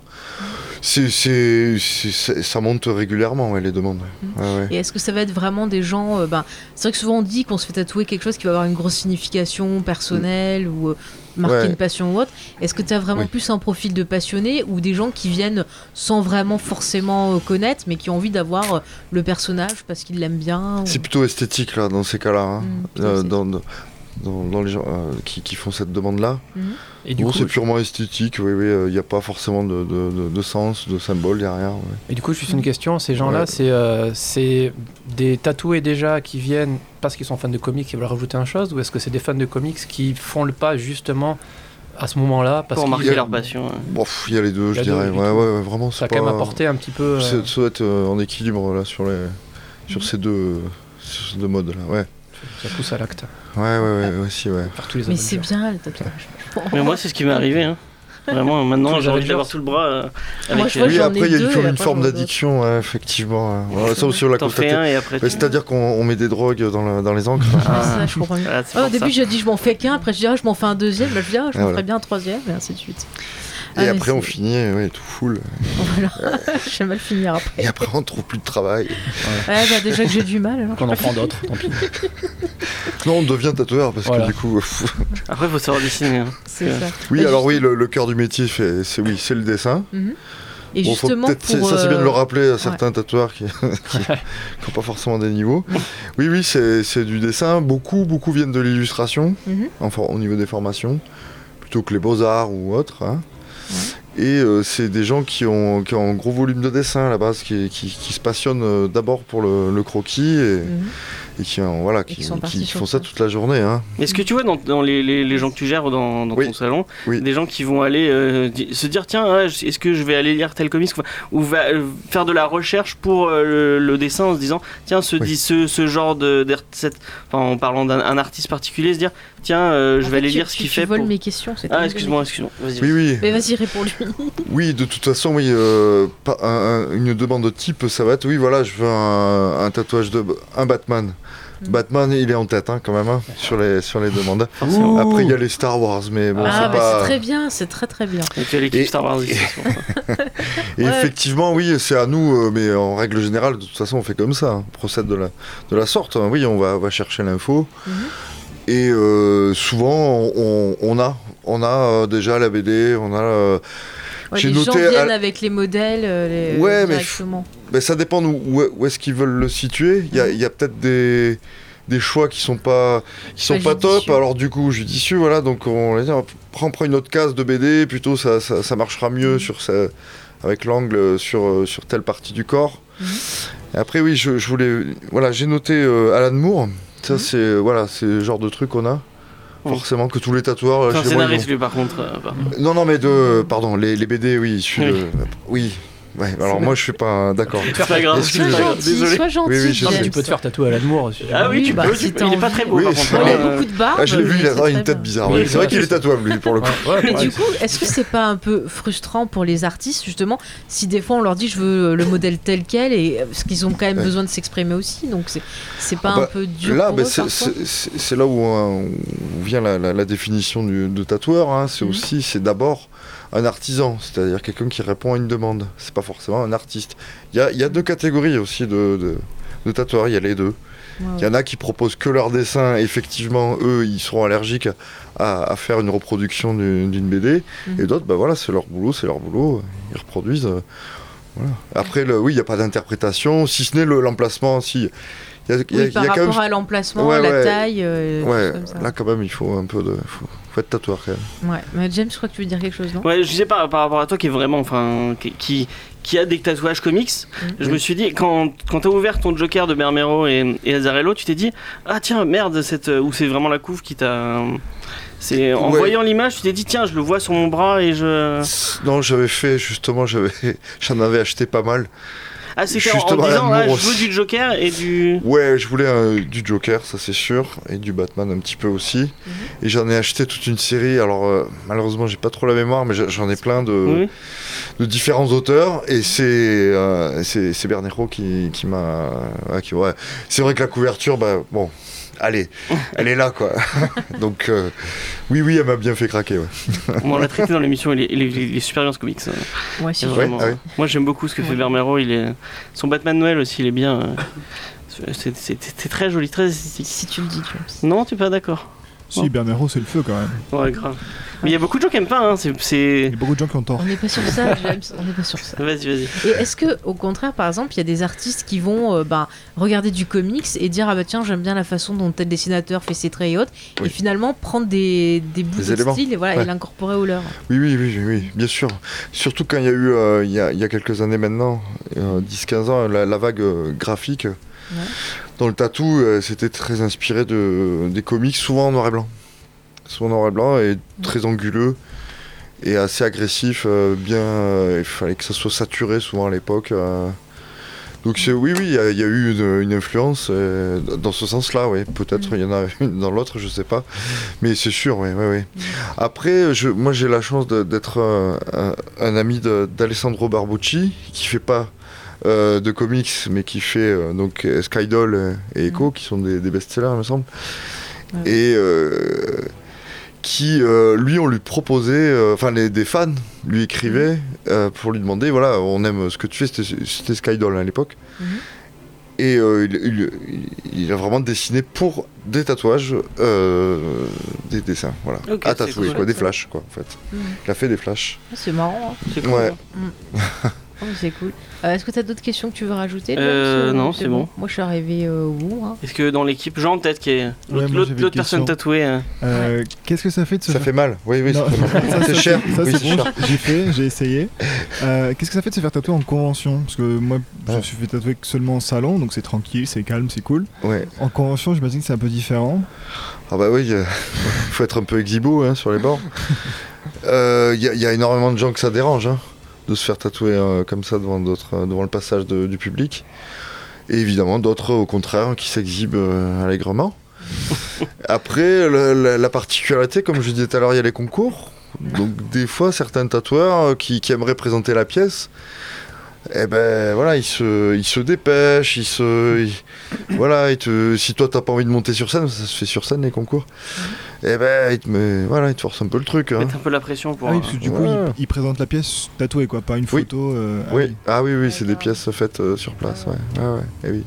Ça monte régulièrement, ouais, les demandes. Ouais, ouais. Et est-ce que ça va être vraiment des gens. euh, ben, c'est vrai que souvent on dit qu'on se fait tatouer quelque chose qui va avoir une grosse signification personnelle ou euh, marquer une passion ou autre. Est-ce que tu as vraiment Oui. plus un profil de passionné ou des gens qui viennent sans vraiment forcément euh, connaître mais qui ont envie d'avoir le personnage parce qu'ils l'aiment bien ou- C'est plutôt esthétique là dans ces cas-là. hein. Euh, dans- dans- les gens euh, qui, qui font cette demande-là. Et du Bon, coup, c'est purement esthétique, oui, oui, il n'y a pas forcément de, de- de- de sens, de symbole derrière. ouais. Et du coup, juste une question, ces gens-là, Ouais. c'est euh, c'est des tatoués déjà qui viennent parce qu'ils sont fans de comics et veulent rajouter un chose, ou est-ce que c'est des fans de comics qui font le pas justement à ce moment-là parce Pour qu'ils- marquer a- leur passion. ouais. Il y a les deux, je deux, dirais. Ouais, ouais, ouais, vraiment, ça a quand même apporté un petit peu. euh, c'est- Ça doit être euh, en équilibre là sur, les, sur ces deux, sur ces deux modes là. Ouais, ça pousse à l'acte. ouais, ouais, ouais, ouais, si, ouais. Faire tous les Mais c'est bien le tatouage. Mais moi, c'est ce qui m'est arrivé. hein. Vraiment, maintenant, j'ai envie d'avoir tout le bras. euh, Moi, avec, je vois, euh, Oui, après, il y a deux, une, après, forme d'addiction, ouais, effectivement. ouais. Ça aussi, on l'a constaté. C'est-à-dire qu'on on met des drogues dans, la- dans les encres. Ah. ça, je comprends mieux. Voilà, c'est Ah, au début, j'ai dit je m'en fais qu'un, après je dis ah, je m'en fais un deuxième, là je dis ah, je m'en voilà. ferai bien un troisième, et ainsi de suite. Et Ah, après, on finit, ouais, tout full. Voilà, je vais mal finir après. Et après, on trouve plus de travail. Ouais, bah déjà que j'ai du mal. alors. Qu'on en prend d'autres, tant pis. Non, on devient tatoueur parce Voilà. que du coup. Après, il faut savoir dessiner. hein. C'est ça. oui, Et alors juste- oui, le, le cœur du métier, fait- c'est oui, c'est le dessin. Et Bon, faut justement, pour. ça c'est bien de euh, le rappeler à certains tatoueurs qui n'ont pas forcément des niveaux. Oui, oui, c'est c'est du dessin. Beaucoup, beaucoup viennent de l'illustration, Mhm. enfin au niveau des formations, plutôt que les beaux-arts ou autres. hein. Et euh, c'est des gens qui ont, qui ont un gros volume de dessin à la base, qui, qui- qui se passionnent euh, d'abord pour le, le croquis et, Mhm. et qui, ont- voilà, qui font ça. toute la journée. Hein. Est-ce que tu vois dans, dans les, les- les gens que tu gères dans, dans Oui. ton salon, Oui. des gens qui vont aller euh, se dire tiens, est-ce que je vais aller lire tel comics ou va euh, faire de la recherche pour euh, le, le dessin en se disant tiens, ce, Oui. dit- ce, ce genre de. cette- en parlant d'un un artiste particulier, se dire tiens, euh, je vais fait, aller tu- lire ce qu'il tu fait. voles pour- mes questions, c'est Ah, excuse-moi, excuse-moi. Vas-y. Oui, oui. Mais vas-y, réponds-lui. Oui, de toute façon, oui, euh, pas- un- un- une demande de type, ça va être, oui, voilà, je veux un, un tatouage de un Batman. Mm. Batman, il est en tête, hein, quand même, hein, sur, les, sur les demandes. Forcément. Après, il y a les Star Wars, mais bon, ah, c'est mais pas... c'est très bien, c'est très très bien. Et tu as l'équipe Et- Star Wars ici. Et Ouais. effectivement, oui, c'est à nous, euh, mais en règle générale, de toute façon, on fait comme ça, hein, on procède de la, de la sorte. hein. Oui, on va, on va chercher l'info. Mhm. Et euh, souvent, on, a, on a euh, déjà la BD, on a... euh, Ouais, les gens noté à- viennent avec les modèles les, Ouais, mais ça dépend où, est-ce qu'ils veulent le situer. Il y a, y a peut-être des, des choix qui sont pas, qui sont Pas pas, top. Alors du coup, judicieux, voilà. Donc on va dire, prends, prends une autre case de BD, plutôt ça, ça, ça marchera mieux sur ça, avec l'angle sur, sur telle partie du corps. Mhm. Et après, oui, je, je voulais, voilà, j'ai noté euh, Alan Moore. Ça, Mhm. c'est voilà, c'est le genre de truc qu'on a. Forcément que tous les tatoueurs. C'est un scénariste, ont- lui, par contre. euh. Non, non, mais de, pardon, les, les BD, oui, issus Oui. de, oui. Ouais, alors moi, je suis pas un- d'accord. C'est pas grave. Sois c'est pas grave, gentil, Désolé. sois gentil. Oui, oui, je Non, mais sais. tu peux te faire tatouer à l'amour. Ah oui, tu bah, peux. si tu Il est pas très beau, Oui, par il a. Euh, beaucoup de barbe. Ah, je l'ai vu, il a une tête bien. bizarre. Oui, oui. C'est vrai qu'il est tatouable, lui, pour le coup. Mais du coup, est-ce que c'est pas un peu frustrant pour les artistes, justement, si des fois on leur dit je veux le modèle tel quel, et parce qu'ils ont quand même Ouais. besoin de s'exprimer aussi, donc c'est pas Ah bah, un peu dur Là, pour bah, eux c'est- là où, euh, où vient la, définition du, de tatoueur. hein. C'est Mhm. aussi, c'est d'abord un artisan, c'est-à-dire quelqu'un qui répond à une demande. C'est pas forcément un artiste. Il y a, il y a deux catégories aussi de, de, de tatoueurs, il y a les deux. Il y en a qui proposent que leur dessin, effectivement, eux, ils seront allergiques à, à faire une reproduction d'une BD. Mhm. Et d'autres, bah voilà, c'est leur boulot, c'est leur boulot, ils reproduisent. euh, voilà. Après, le, oui, il n'y a pas d'interprétation, si ce n'est le- l'emplacement, si. Il y a, y a- Oui, par il y a quand rapport même à l'emplacement, Ouais, la ouais. taille, euh, Ouais, choses comme ça. là quand même il faut un peu de. Faut, faut être tatoueur quand même. Ouais. Mais James, je crois que tu veux dire quelque chose, non? Ouais, je disais par, par rapport à toi qui est vraiment, enfin, qui, qui, qui a des tatouages comics. Mhm. Je me suis dit, quand, quand t'as ouvert ton Joker de Bermero et, et Azarello, tu t'es dit, ah tiens, merde, cette, ou c'est vraiment la couve qui t'a. C'est en Ouais. voyant l'image, tu t'es dit, tiens, je le vois sur mon bras et je. Non, j'avais fait justement, j'avais, j'en avais acheté pas mal. Ah, c'était en, en disant, ah, je veux du Joker et du. Ouais, je voulais un- du Joker, ça c'est sûr, et du Batman un petit peu aussi. Mhm. Et j'en ai acheté toute une série. Alors euh, malheureusement, j'ai pas trop la mémoire, mais j'en- ai plein de, Oui. de différents auteurs. Et c'est euh, c'est c'est Bernero qui, qui m'a. qui- ouais. C'est vrai que la couverture, bah bon. Allez, elle est là quoi. Donc euh, oui, oui, elle m'a bien fait craquer. Ouais. on l'a traité dans l'émission, il est, il est- il est super bien ce comics. hein. Ouais, si. C'est Ouais, vraiment- ah. Moi j'aime beaucoup ce que fait. Bermero. Il est... Son Batman Noël aussi, il est bien. euh, c'est- très joli, très. Si tu le dis, James. Non, tu es pas d'accord Si, Bernero, c'est le feu quand même. Ouais, grave. Mais il y a beaucoup de gens qui aiment pas, hein. c'est- Il y a beaucoup de gens qui ont tort. On n'est pas sur ça, James. On n'est pas sur ça. Vas-y, vas-y. Et est-ce que, au contraire, par exemple, il y a des artistes qui vont euh, bah, regarder du comics et dire ah bah tiens j'aime bien la façon dont tel dessinateur fait ses traits et autres, Oui. et finalement prendre des, des bouts Des de éléments. style et voilà et l'incorporer au leur. Oui, oui, oui, oui, oui, bien sûr. Surtout quand il y a eu, euh, il, y a, il y a quelques années maintenant, euh, 10-15 ans, la, la vague euh, graphique. Dans le tatou, euh, c'était très inspiré de, des comics, souvent en noir et blanc. En noir et blanc et très anguleux et assez agressif. euh, bien, euh, il fallait que ça soit saturé souvent à l'époque. euh. Donc c'est oui, oui, il y, a- il y a eu une, une influence euh, dans ce sens-là, oui. Peut-être il y en a une dans l'autre, je sais pas. Mais c'est sûr, oui, oui, oui. Après, je, moi j'ai la chance d'être un, un ami d'Alessandro Barbucci, qui fait pas euh, de comics, mais qui fait euh, donc Skydoll euh, et Echo, qui sont des, des best-sellers, il me semble. Et euh, qui, euh, lui, on lui proposait, euh, enfin les, des fans lui écrivaient euh, pour lui demander, voilà, on aime ce que tu fais, c'était Skydoll à l'époque. Mhm. Et euh, il, il- il- il a vraiment dessiné pour des tatouages, euh, des dessins, voilà, à tatouer, cool. quoi, des flashs, quoi, en fait. Mhm. Il a fait des flashs. Ah, C'est marrant. hein. C'est cool. Ouais. Oh, c'est cool. Euh, Est-ce que tu as d'autres questions que tu veux rajouter Euh, non, c'est bon. Moi je suis arrivé euh, au bout. hein. Est-ce que dans l'équipe, Jean peut-être qui est Ouais, l'autre personne question. tatouée euh, Euh, Qu'est-ce que ça fait de se Ça faire fait mal, oui, oui, Non, ça fait mal. ça, C'est cher, Ça, oui, c'est bon. J'ai fait, j'ai essayé. Euh, Qu'est-ce que ça fait de se faire tatouer en convention? Parce que moi, je me suis fait tatouer que seulement en salon, donc c'est tranquille, c'est calme, c'est cool. Ouais. En convention, j'imagine que c'est un peu différent. Ah bah oui, il faut être un peu exibo hein, sur les bords. Euh, Il y, a- il y a énormément de gens que ça dérange hein, de se faire tatouer euh, comme ça devant, d'autres, euh, devant le passage de- du public. Et évidemment d'autres au contraire qui s'exhibent euh, allègrement. Après, la, la particularité, comme je disais tout à l'heure, il y a les concours. Donc des fois, certains tatoueurs qui, qui aimeraient présenter la pièce, eh ben voilà, ils se, ils se dépêchent, ils se, voilà, ils te- si toi t'as pas envie de monter sur scène, ça se fait sur scène les concours. Eh ben, te, voilà, ils te forcent un peu le truc. hein. mettre un peu la pression pour. Ah oui, parce que du coup, il, il présente la pièce tatouée, quoi, pas une Oui. photo. euh, ah Oui, ah oui, oui, c'est des pièces faites euh, sur place, ouais. Ouais, ouais, eh oui.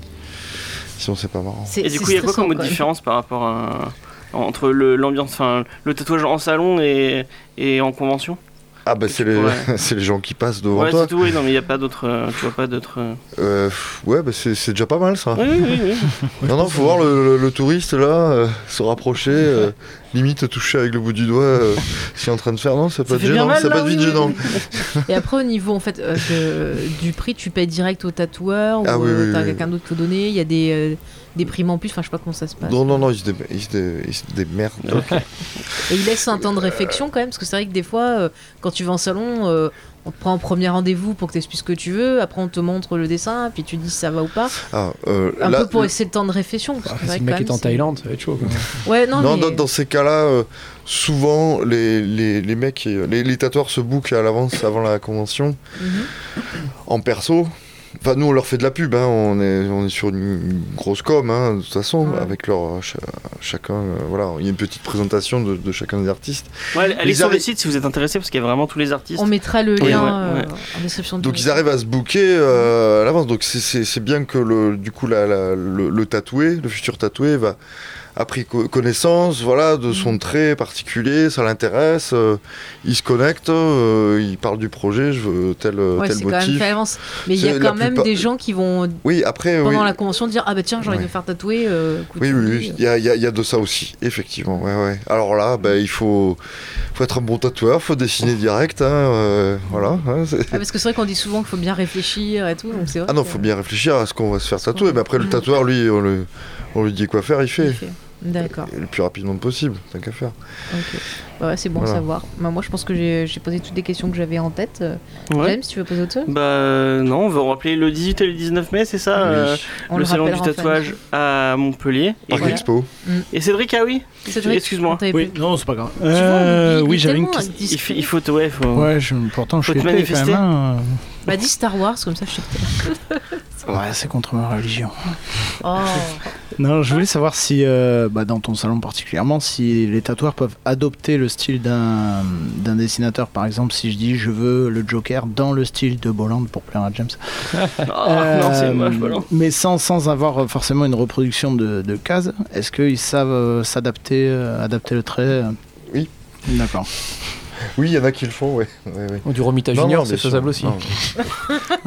Sinon, c'est pas marrant. C'est- Et du coup, il y a quoi comme différence par rapport à entre le- l'ambiance, enfin le tatouage en salon et, et en convention? Ah bah c'est les, pourrais- c'est les gens qui passent devant Ouais, toi. c'est tout. Oui, non, mais il y a pas d'autres. euh, tu vois pas d'autres. euh, Euh, ouais, bah c'est c'est déjà pas mal ça. Oui, oui, oui. Non, non, faut voir le, le- le touriste là, euh, se rapprocher, euh, limite toucher avec le bout du doigt euh, qu'il est en train de faire. Non, ça peut Ça être fait bien gênant, être oui, vite oui, gênant. Et après au niveau en fait euh, de- du prix, tu payes direct au tatoueur Ah ou oui, euh, oui, t'as oui. quelqu'un d'autre qui te donner? Il y a des, des primes en plus. Enfin, je sais pas comment ça se passe. Non, non, non, ils se, dé- ils se, dé- ils se démerdent. Et il laisse un temps de réflexion quand même, parce que c'est vrai que des fois, euh, quand tu vas en salon, euh, on te prend un premier rendez-vous pour que tu expliques ce que tu veux, après on te montre le dessin, puis tu dis si ça va ou pas. Ah, euh, Un là, peu pour laisser le temps de réflexion. parce que c'est vrai si que le mec quand est même, en Thaïlande, ça va être chaud. quoi. Ouais, non, Non, mais... dans, dans ces cas-là, euh, souvent les, les, les mecs, les, les tatoueurs se bookent à l'avance avant la convention Mhm. en perso. Enfin, nous on leur fait de la pub, hein, on, est, on est sur une grosse com, hein, de toute façon, Ouais. avec leur euh, cha- chacun. euh, voilà, il y a une petite présentation de, de chacun des artistes. Ouais, allez Ils sur le site si vous êtes intéressé parce qu'il y a vraiment tous les artistes. On mettra le Oui, lien ouais, euh, ouais. en description. de Donc ils arrivent à se booker euh, à l'avance. Donc c'est- bien que le, du coup la- la- le, le tatoué, le futur tatoué, va a pris co- connaissance, voilà, de son Mm. trait particulier, ça l'intéresse. euh, il se connecte, euh, il parle du projet, je veux tel Ouais, tel c'est quand même motif. Mais il y a quand même plupart- des gens qui vont, Oui, après pendant oui. la convention, dire Ah bah tiens, j'ai envie de me faire tatouer. euh, Oui, oui, il y a, il y a- il de ça aussi, effectivement. Ouais, ouais. Alors là, bah, il faut, faut être un bon tatoueur, faut dessiner direct, hein, euh, voilà. hein, Ah, parce que c'est vrai qu'on dit souvent qu'il faut bien réfléchir et tout. Donc c'est vrai Ah non, que- faut bien réfléchir à ce qu'on va se faire tatouer, mais après le tatoueur, lui, on, le- on lui dit quoi faire, il fait. il fait. D'accord. Et le plus rapidement possible, tant qu'à faire. Ok. Bah ouais, c'est bon à Voilà. savoir. Bah, moi, je pense que j'ai posé toutes les questions que j'avais en tête. Euh, Ouais. James, tu veux poser autre chose? Bah euh, non, on va rappeler le 18 et le 19 mai, c'est ça euh, Le salon du tatouage à Montpellier. Parc voilà. Expo. et Cédric, ah oui Excuse-moi. Oui, non, c'est pas grave. Euh, il- il oui, j'avais une question. il, faut- ouais, faut... Ouais, je- pourtant je suis quand même. Bah, dis Star Wars, comme ça je t'es- Ouais, c'est contre ma religion. Oh. Non, je voulais savoir si, euh, bah, dans ton salon particulièrement, si les tatoueurs peuvent adopter le style d'un d'un dessinateur. Par exemple, si je dis je veux le Joker dans le style de Bolland pour plaire à James. Non, c'est Euh, moche, voilà. Mais sans, sans avoir forcément une reproduction de, de cases, est-ce qu'ils savent euh, s'adapter, euh, adapter le trait? Euh D'accord. Oui, il y en a qui le font, ouais. ouais, ouais. Ou du Romita Non, Junior, c'est faisable aussi.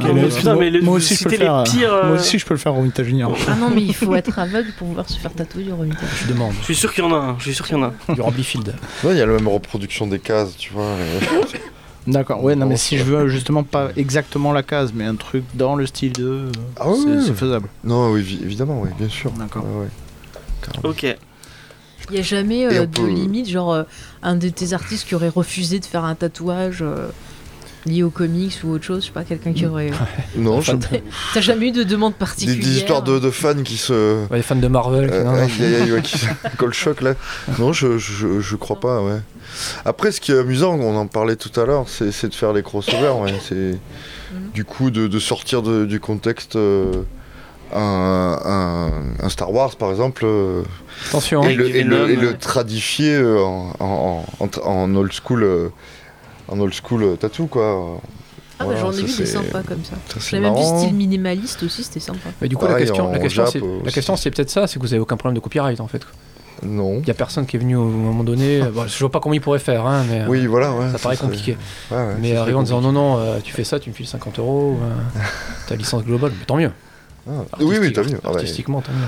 Moi aussi je peux le faire. pires, euh, Moi aussi je peux le faire Romita Junior. Ah non, mais il faut être aveugle pour pouvoir se faire tatouer du Romita. Je demande. Je suis sûr qu'il y en a un. Je suis sûr qu'il y en a un. Du. Non, il y a la même reproduction des cases, tu vois. D'accord, ouais, non, mais si je veux justement pas exactement la case, mais un truc dans le style de. Ah ouais, c'est faisable. Non, oui, évi- évidemment, oui, bien sûr. D'accord. Ok. Il n'y a jamais euh, de peut- limite, genre euh, un de tes artistes qui aurait refusé de faire un tatouage euh, lié aux comics ou autre chose, je sais pas, quelqu'un qui aurait. Non, je... T'as jamais eu de demande particulière des histoires de, de fans qui se. Ouais, les fans de Marvel. Euh, non, non. aïe, aïe, aïe, ouais, qui se colle choc là. Non, je, je, je crois pas, ouais. Après, ce qui est amusant, on en parlait tout à l'heure, c'est de faire les crossovers, ouais. C'est du coup de, de sortir de- du contexte. euh, un, un- un Star Wars par exemple euh, Attention. et, le, du et le- Venom, et le ouais. tradifier euh, en, en, en- en old school euh, en old school tattoo quoi Ah, bah, j'en ai vu des c'est- sympas comme ça. ça, J'avais même vu style minimaliste aussi, c'était sympa. Mais du coup, la Pareil, question, la question, c'est, la question, c'est peut-être ça, c'est que vous avez aucun problème de copyright en fait. non Il y a personne qui est venu au moment donné. Bon, je vois pas comment il pourrait faire, hein, mais oui voilà ouais ça paraît serait- compliqué. ouais, ouais, mais arrivant en disant non, non, euh, tu fais ça, tu me files 50 euros, euh, ta licence globale, mais tant mieux. Ah, oui oui t'as vu Ah ouais. Artistiquement, tant mieux.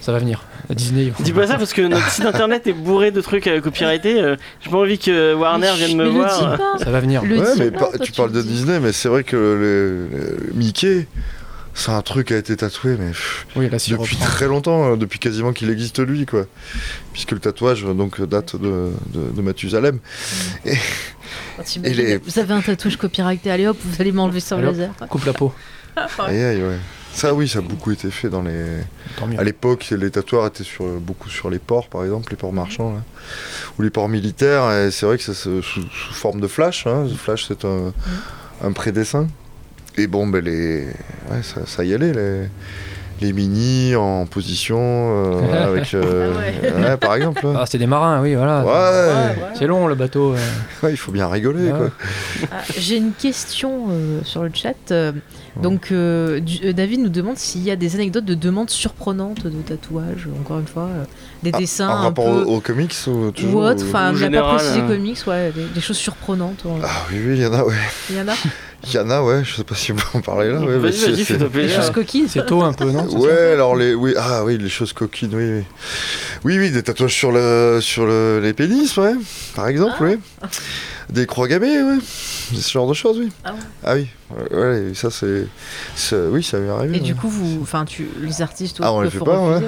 Ça va venir. À Disney. Dis pas ça parce que notre site internet est bourré de trucs euh, copyrightés. euh, J'ai pas envie que Warner Mais vienne me le voir. dis pas. Ça va venir. Le Ouais, dis mais pas, pas- toi, tu parles le de dis. Disney, mais c'est vrai que le, le- le Mickey, c'est un truc qui a été tatoué, mais Oui, là, si depuis très longtemps, euh, depuis quasiment qu'il existe lui, quoi. Puisque le tatouage euh, donc date de, de, de Mathusalem. Oh, t'imagines, Et les- Vous avez un tatouage copyrighté, allez hop, vous allez m'enlever ça au Allez hop. laser. Coupe la peau. Aïe, aïe, ouais. Ça, oui, ça a beaucoup été fait dans les. À l'époque, les tatouages étaient sur, beaucoup sur les ports, par exemple, les ports marchands, là. ou les ports militaires. Et c'est vrai que ça se sous, sous forme de flash. Hein. Le Flash, c'est un, un prédessin. Et bon, ben les, ouais, ça, ça y allait, les, les mini en position euh, avec, euh, Ah ouais. ouais, par exemple. Ah, c'est des marins, oui, voilà. Ouais, C'est long le bateau. euh. ouais, il faut bien rigoler, Ah. quoi. Ah, J'ai une question euh, sur le chat. Donc, euh, du- euh, David nous demande s'il y a des anecdotes de demandes surprenantes de tatouage. Encore une fois, euh, des Ah, dessins en un rapport peu aux, aux comics ou toujours ou autre. Enfin, ou on n'a pas général, précisé euh. comics, ouais, des, des choses surprenantes. Ah oui, oui, il y en a, ouais. Il y en a Il y en a, ouais. Je sais pas si on peut en parler là. Ouais, Vas-y, c'est- plaisir. choses coquines. C'est tôt un peu, non Ouais, alors les, oui, ah oui, les choses coquines, oui, oui. Oui, oui, des tatouages sur le, sur le, les pénis, ouais, par exemple, oui. Des croix gammées, ouais. Ce genre de choses, oui. Ah ouais. oui, ouais, ouais, ça c'est, oui, ça m'est arrivé. Et du ouais. coup, vous, enfin, tu, les artistes, Ah, on les peuvent fait pas, refuser,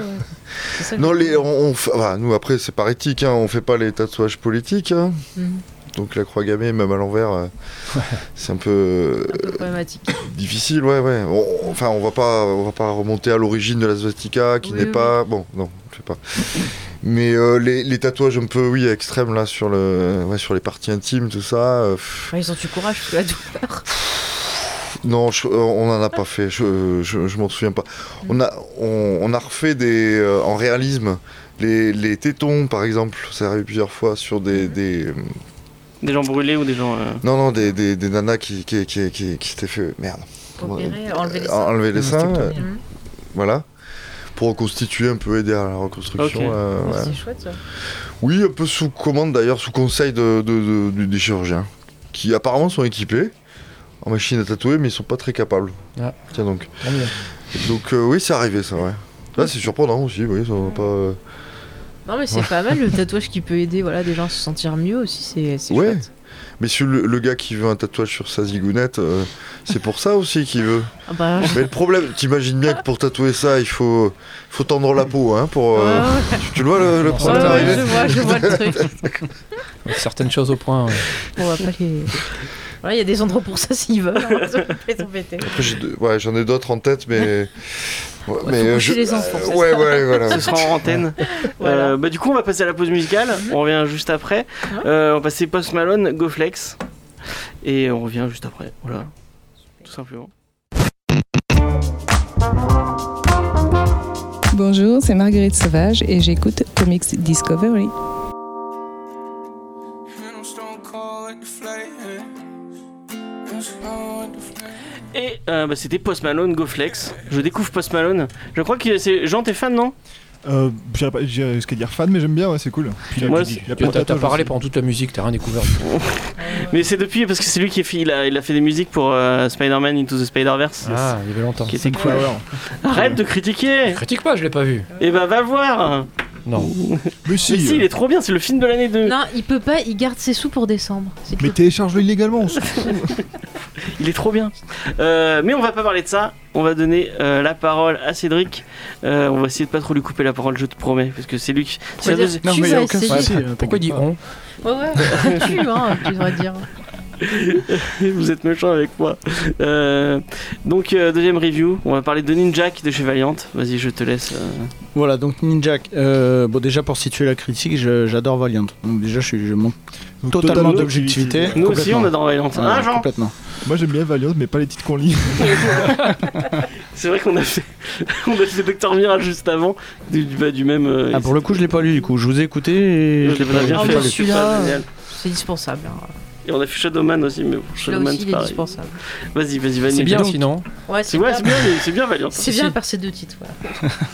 C'est ça que Non, les, on, on fait- enfin, nous après c'est par éthique, hein, on fait pas les tatouages politiques. hein. Mhm. Donc la croix gammée, même à l'envers, euh, c'est un peu euh, Un peu problématique. difficile, ouais, ouais. On- enfin, on va pas, on va pas remonter à l'origine de la swastika, qui Oui, n'est oui. pas, bon, non, je sais pas. Mais euh, les, les tatouages un peu, oui, extrêmes là sur le, ouais, sur les parties intimes, tout ça. euh, ils ont du courage parce que la douleur. non, je- euh, on en a pas fait. Je, je, je m'en souviens pas. On a, on, on a refait des, euh, en réalisme, les, les tétons, par exemple. Ça arrive plusieurs fois sur des, des, Des gens brûlés ou des gens. euh, non, non, des, des, des nanas qui, qui, qui, qui, qui s'étaient fait, merde. Opérer, enlever les Euh, seins. enlever les seins, euh, Mhm. voilà. Pour reconstituer un peu, aider à la reconstruction. Euh, ouais. C'est chouette ça. Oui, un peu sous commande d'ailleurs, sous conseil de, de- de- des chirurgiens, qui apparemment sont équipés en machine à tatouer, mais ils sont pas très capables. Ah. Tiens donc. Mieux. Donc euh, oui, c'est arrivé ça, ouais. Là, c'est surprenant aussi, oui, ça va pas. Non mais c'est pas mal le tatouage qui peut aider voilà des gens à se sentir mieux aussi c'est Ouais. chouette. Mais sur le, le gars qui veut un tatouage sur sa zigounette, euh, c'est pour ça aussi qu'il veut. Ah bah, je- Mais le problème, t'imagines bien que pour tatouer ça, il faut, faut tendre la peau, hein, pour. euh, Ouais, ouais. tu, tu le vois le, problème Ouais, ouais, arriver je vois, je vois le truc. Certaines choses au point. ouais. On va pas les. Voilà, il y a des endroits pour ça s'ils veulent. hein, j'en ai d'autres en tête, mais. Ouais, faut coucher les enfants, c'est ouais, ça. ouais, voilà. Ce sera en antenne. Voilà. Euh, bah, du coup, on va passer à la pause musicale. On revient juste après. Euh, on va passer Post Malone, Go Flex. Et on revient juste après. Voilà. Tout simplement. Bonjour, c'est Marguerite Sauvage et j'écoute Comics Discovery. Et euh, bah, c'était Post Malone, Go Flex. Je découvre Post Malone. Je crois que c'est. Jean, t'es fan, non? Euh, J'irais pas j'irais jusqu'à dire fan, mais j'aime bien, ouais, c'est cool. Puis Moi, T'as plein de t'as tatouages parlé aussi. pendant toute la musique, t'as rien découvert. Mais c'est depuis parce que c'est lui qui a fait, il a, il a fait des musiques pour euh, Spider-Man Into the Spider-Verse. Ah, il y avait longtemps. Qui était cool. Arrête de critiquer Critique pas, je l'ai pas vu. Et bah va le voir Non. Mais Mais si, si, il est trop bien, c'est le film de l'année 2. Non, il peut pas, il garde ses sous pour décembre. C'est mais télécharge-le illégalement. on s'en fout. Il est trop bien. Euh, mais on va pas parler de ça. On va donner euh, la parole à Cédric. Euh, on va essayer de pas trop lui couper la parole, je te promets, parce que c'est lui qui. c'est Non, Tu mais il vas aucun essayer. souci. hein, Pourquoi il dit on Ouais, ouais, tu, hein, tu devrais dire. Vous êtes méchant avec moi. Euh, donc euh, deuxième review. On va parler de Ninjak de chez Valiant. Vas-y, je te laisse. euh. Voilà, donc Ninjak. euh, bon, déjà pour situer la critique, je- j'adore Valiant. Donc déjà, je, je manque totalement d'objectivité. Nous aussi, on adore Valiant. Ah, complètement. Moi j'aime bien Valiant, mais pas les titres qu'on lit. C'est vrai qu'on a fait, on a fait Docteur Miracle juste avant, du, du, bah, du même. euh, Ah, pour le coup, je l'ai pas lu du coup. Je vous ai écouté et je je l'ai pas bien Ah, fait. c'est celui-là. C'est indispensable. hein. Et on a fait Shadowman aussi, mais bon, Shadowman c'est il est pareil. indispensable. Vas-y, vas-y, vas-y. C'est bien Donc- sinon. Ouais, C'est ouais, bien, c'est bien Valiant. C'est bien par ces deux titres. Voilà.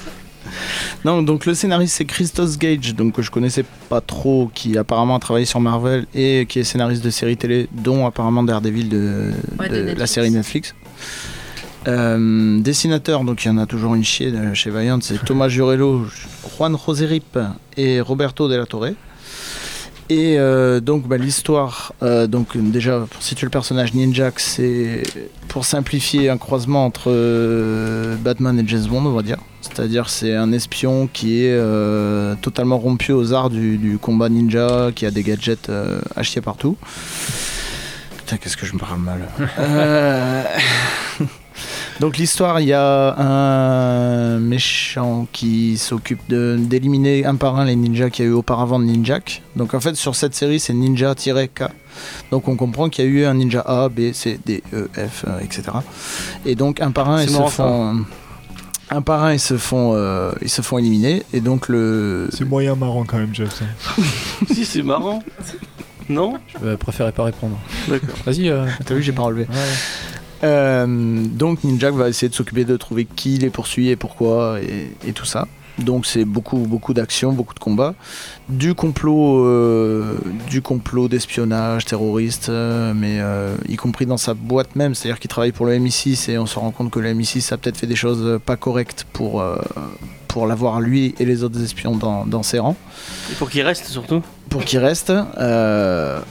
Non, donc le scénariste c'est Christos Gage, donc que je connaissais pas trop, qui apparemment a travaillé sur Marvel et qui est scénariste de séries télé, dont apparemment Daredevil de, Ouais, de de la série Netflix. Euh, dessinateur, donc il y en a toujours une chier euh, chez Valiant, c'est Thomas Jurello, Juan Joserip et Roberto de la Torre. Et euh, donc bah, l'histoire, euh, donc déjà pour situer le personnage Ninjak, c'est pour simplifier un croisement entre euh, Batman et James Bond, on va dire. C'est-à-dire c'est un espion qui est totalement rompu aux arts du, du combat ninja, qui a des gadgets chier partout. Putain, qu'est-ce que je me parle mal. Donc l'histoire, il y a un méchant qui s'occupe de- d'éliminer un par un les ninjas qu'il y a eu auparavant de Ninjak. Donc en fait sur cette série c'est ninja-k. Donc on comprend qu'il y a eu un ninja A, B, C, D, E, F, euh, etc. Et donc un par un ils se ça. font... Un par un ils se font, euh, ils se font éliminer. Et donc le... C'est moyen marrant quand même, Jeff. ça. Si, c'est marrant. Non? Je préférais pas répondre. D'accord. Vas-y. euh, T'as vu j'ai pas relevé. ouais. Euh, donc Ninjak va essayer de s'occuper de trouver qui les poursuit et pourquoi et, et tout ça. Donc c'est beaucoup beaucoup d'action, beaucoup de combats, du complot, euh, du complot d'espionnage terroriste, euh, mais euh, y compris dans sa boîte même, c'est-à-dire qu'il travaille pour le MI6 et on se rend compte que le MI6 a peut-être fait des choses pas correctes pour pour l'avoir lui et les autres espions dans, dans ses rangs Et pour qu'il reste surtout? pour qu'il reste.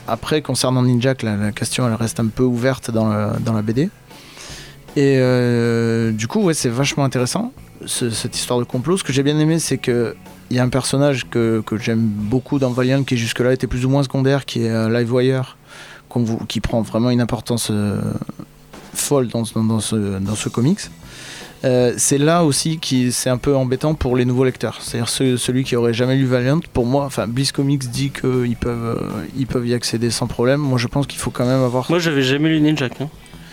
Après, concernant Ninjak, la, la question elle reste un peu ouverte dans, le- dans la BD. Et euh, du coup, ouais, c'est vachement intéressant ce- cette histoire de complot. Ce que j'ai bien aimé, c'est que il y a un personnage que, que j'aime beaucoup dans Valiant qui jusque-là était plus ou moins secondaire, qui est euh, Livewire, vous- qui prend vraiment une importance euh, folle dans, dans, ce, dans ce comics. C'est là aussi qui c'est un peu embêtant pour les nouveaux lecteurs. C'est-à-dire celui qui aurait jamais lu Valiant, pour moi, enfin Bliss Comics dit qu'ils peuvent, ils peuvent y accéder sans problème. Moi je pense qu'il faut quand même avoir... Moi, j'avais jamais lu Ninjak. Hein.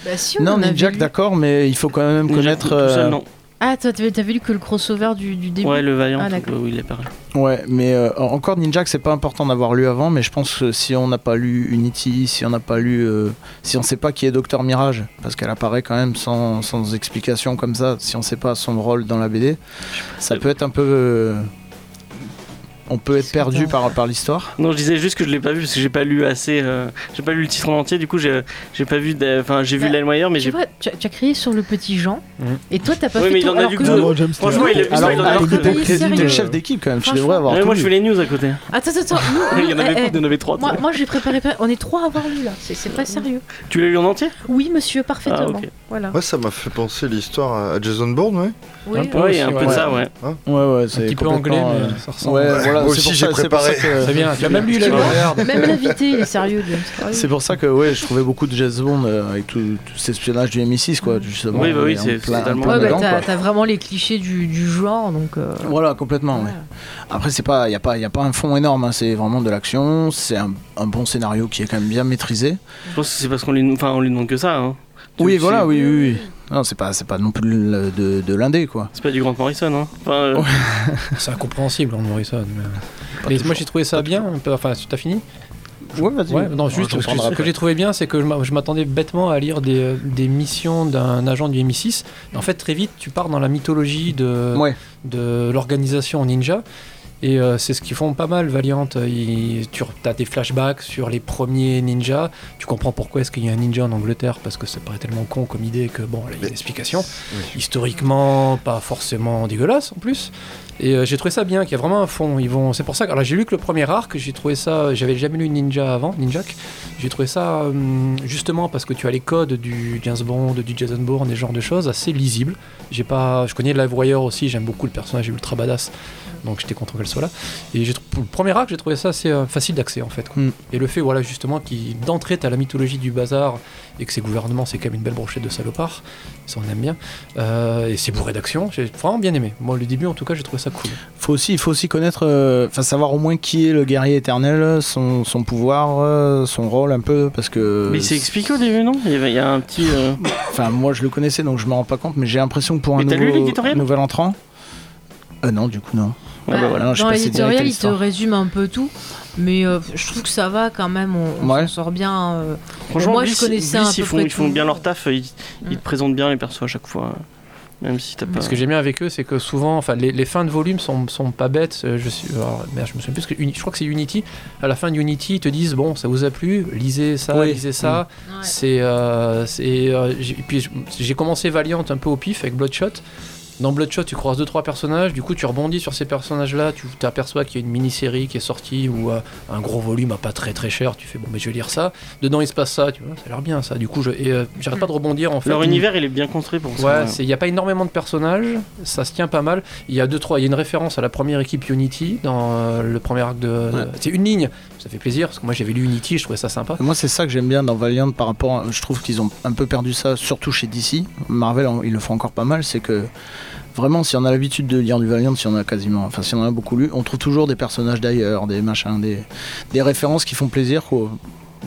Bah si, on non, en d'accord, mais il faut quand même connaître... tout seul, euh, non. Ah, toi, t'avais t'avais lu que le crossover du, du début? Ouais, le Valiant, Ah, d'accord. euh, oui, il est pareil. Ouais, mais euh, encore Ninjak, c'est pas important d'avoir lu avant, mais je pense que si on n'a pas lu Unity, si on n'a pas lu, euh, si on sait pas qui est Docteur Mirage, parce qu'elle apparaît quand même sans, sans explication comme ça, si on sait pas son rôle dans la BD, ça peut être un peu, euh, on peut être perdu par par l'histoire. Non, je disais juste que je l'ai pas vu parce que j'ai pas lu assez. euh, j'ai pas lu le titre en entier, du coup, j'ai j'ai pas vu. de- Enfin, j'ai vu Bah, LimeWire, mais Tu j'ai. vois, tu as, tu as crié sur le petit Jean, Mhm. et toi, t'as pas Ouais, fait mais il ton... en a alors lu que Franchement, il a vu ça, Alors, il en a alors le chef d'équipe quand même, tu devrais avoir moi, je fais les news à côté. Attends, attends, attends. nous- il y en avait eh, beaucoup, il y en avait trois. Moi, j'ai préparé, on est trois à avoir lu là, c'est c'est pas sérieux. Tu l'as lu en entier? Oui, monsieur, parfaitement. Ah. Voilà. Ouais, ça m'a fait penser l'histoire à Jason Bourne, ouais. Oui, Un peu. euh, Ouais, il de ouais. ça, ouais. Ouais, ouais, Un c'est petit peu anglais, complètement, mais euh, ça ressemble. Ouais, voilà, Moi aussi, pour j'ai préparé. que- C'est bien. Tu as même lu la Tu vois merde. Même l'invité, il est sérieux. C'est pour ça que ouais, je trouvais beaucoup de James Bond euh, avec tout, tout cet espionnage du MI6 quoi, justement. Oui, bah oui, c'est- totalement- bah, t'as vraiment les clichés du, du genre, donc. euh, Voilà, complètement. ouais. ouais. Après, c'est pas, y a pas, y a pas un fond énorme. hein, c'est vraiment de l'action. C'est un, un bon scénario qui est quand même bien maîtrisé. Je pense que c'est parce qu'on lui, enfin, on lui demande que ça. Hein. Oui, voilà, oui, oui, oui. Non, c'est pas, c'est pas non plus le- de, de l'indé quoi. C'est pas du Grant Morrison. Hein. Enfin, euh, Ouais. C'est incompréhensible, en Morrison. Mais, mais moi, j'ai trouvé ça bien. un peu- Enfin, tu as fini Ouais, vas-y. Ouais, non, juste ce que, j'ai trouvé bien, c'est que je m'a- je m'attendais bêtement à lire des, euh, des missions d'un agent du MI6. Et en fait, très vite, tu pars dans la mythologie de, Ouais. de l'organisation ninja. Et euh, c'est ce qu'ils font pas mal, Valiant. Ils- tu as des flashbacks sur les premiers ninjas. Tu comprends pourquoi est-ce qu'il y a un ninja en Angleterre, parce que ça paraît tellement con comme idée que, bon, là, il y a une explication. Historiquement, pas forcément dégueulasse en plus. Et euh, j'ai trouvé ça bien, qu'il y a vraiment un fond. Ils vont, c'est pour ça que alors, j'ai lu que le premier arc, j'ai trouvé ça, j'avais jamais lu Ninja avant, Ninjak. J'ai trouvé ça hum, justement parce que tu as les codes du James Bond, du Jason Bourne, des genres de choses assez lisibles. J'ai pas, je connais Live Wire aussi, j'aime beaucoup le personnage ultra badass, donc j'étais content qu'elle soit là. Et j'ai, le premier arc, j'ai trouvé ça assez euh, facile d'accès en fait. quoi. Mm. Et le fait, voilà, justement, qui d'entrée t'as la mythologie du bazar et que ces gouvernements, c'est quand même une belle brochette de salopards, ça on aime bien. Euh, et c'est bourré d'action, j'ai vraiment bien aimé. Moi, le début, en tout cas, j'ai trouvé ça cool. Faut aussi, il faut aussi connaître, euh, enfin savoir au moins qui est le guerrier éternel, son, son pouvoir, euh, son rôle un peu, parce que. Mais c'est expliqué au début, non? Il y, avait- il y a un petit. euh, Enfin, moi je le connaissais donc je me rends pas compte, mais j'ai l'impression que pour un Mais t'as lu nouveau, l'éditorial? nouvel entrant? Euh, non, du coup, non. Ouais, bah voilà. Dans l'éditorial, il te résume un peu tout, mais euh, je trouve que ça va quand même, on, on Ouais. s'en sort bien. euh. Franchement, moi, Bliss, je connaissais Bliss, à peu ils font, près ils font bien leur taf, ils, ils Mm. te présentent bien les persos à chaque fois. Même si t'as pas. Ce que j'aime bien avec eux, c'est que souvent, enfin, les, les fins de volume sont, sont pas bêtes. Euh, Je, suis, alors, merde, je me souviens plus, que Uni- je crois que c'est Unity. À la fin de Unity, ils te disent bon, ça vous a plu, lisez ça, Oui. lisez ça. C'est, euh, c'est, euh, j'ai- et puis j'ai commencé Valiant un peu au pif avec Bloodshot. Dans Bloodshot, tu croises deux trois personnages, du coup tu rebondis sur ces personnages-là, tu t'aperçois qu'il y a une mini-série qui est sortie ou euh, un gros volume à pas très très cher. Tu fais bon, mais je vais lire ça. Dedans il se passe ça, tu vois, ça a l'air bien ça. Du coup, je, et euh, j'arrête pas de rebondir en fait. Leur univers, il est bien construit pour ça. Ouais, il n'y a pas énormément de personnages, ça se tient pas mal. Il y a deux trois, il y a une référence à la première équipe Unity dans euh, le premier arc de. Ouais. C'est une ligne, ça fait plaisir parce que moi j'avais lu Unity, je trouvais ça sympa. Moi, c'est ça que j'aime bien dans Valiant par rapport. je trouve qu'ils ont un peu perdu ça, surtout chez DC. Marvel, ils le font encore pas mal. C'est que vraiment, si on a l'habitude de lire du Valiant, si on a quasiment, enfin, si on en a beaucoup lu, on trouve toujours des personnages d'ailleurs, des machins, des, des références qui font plaisir, quoi.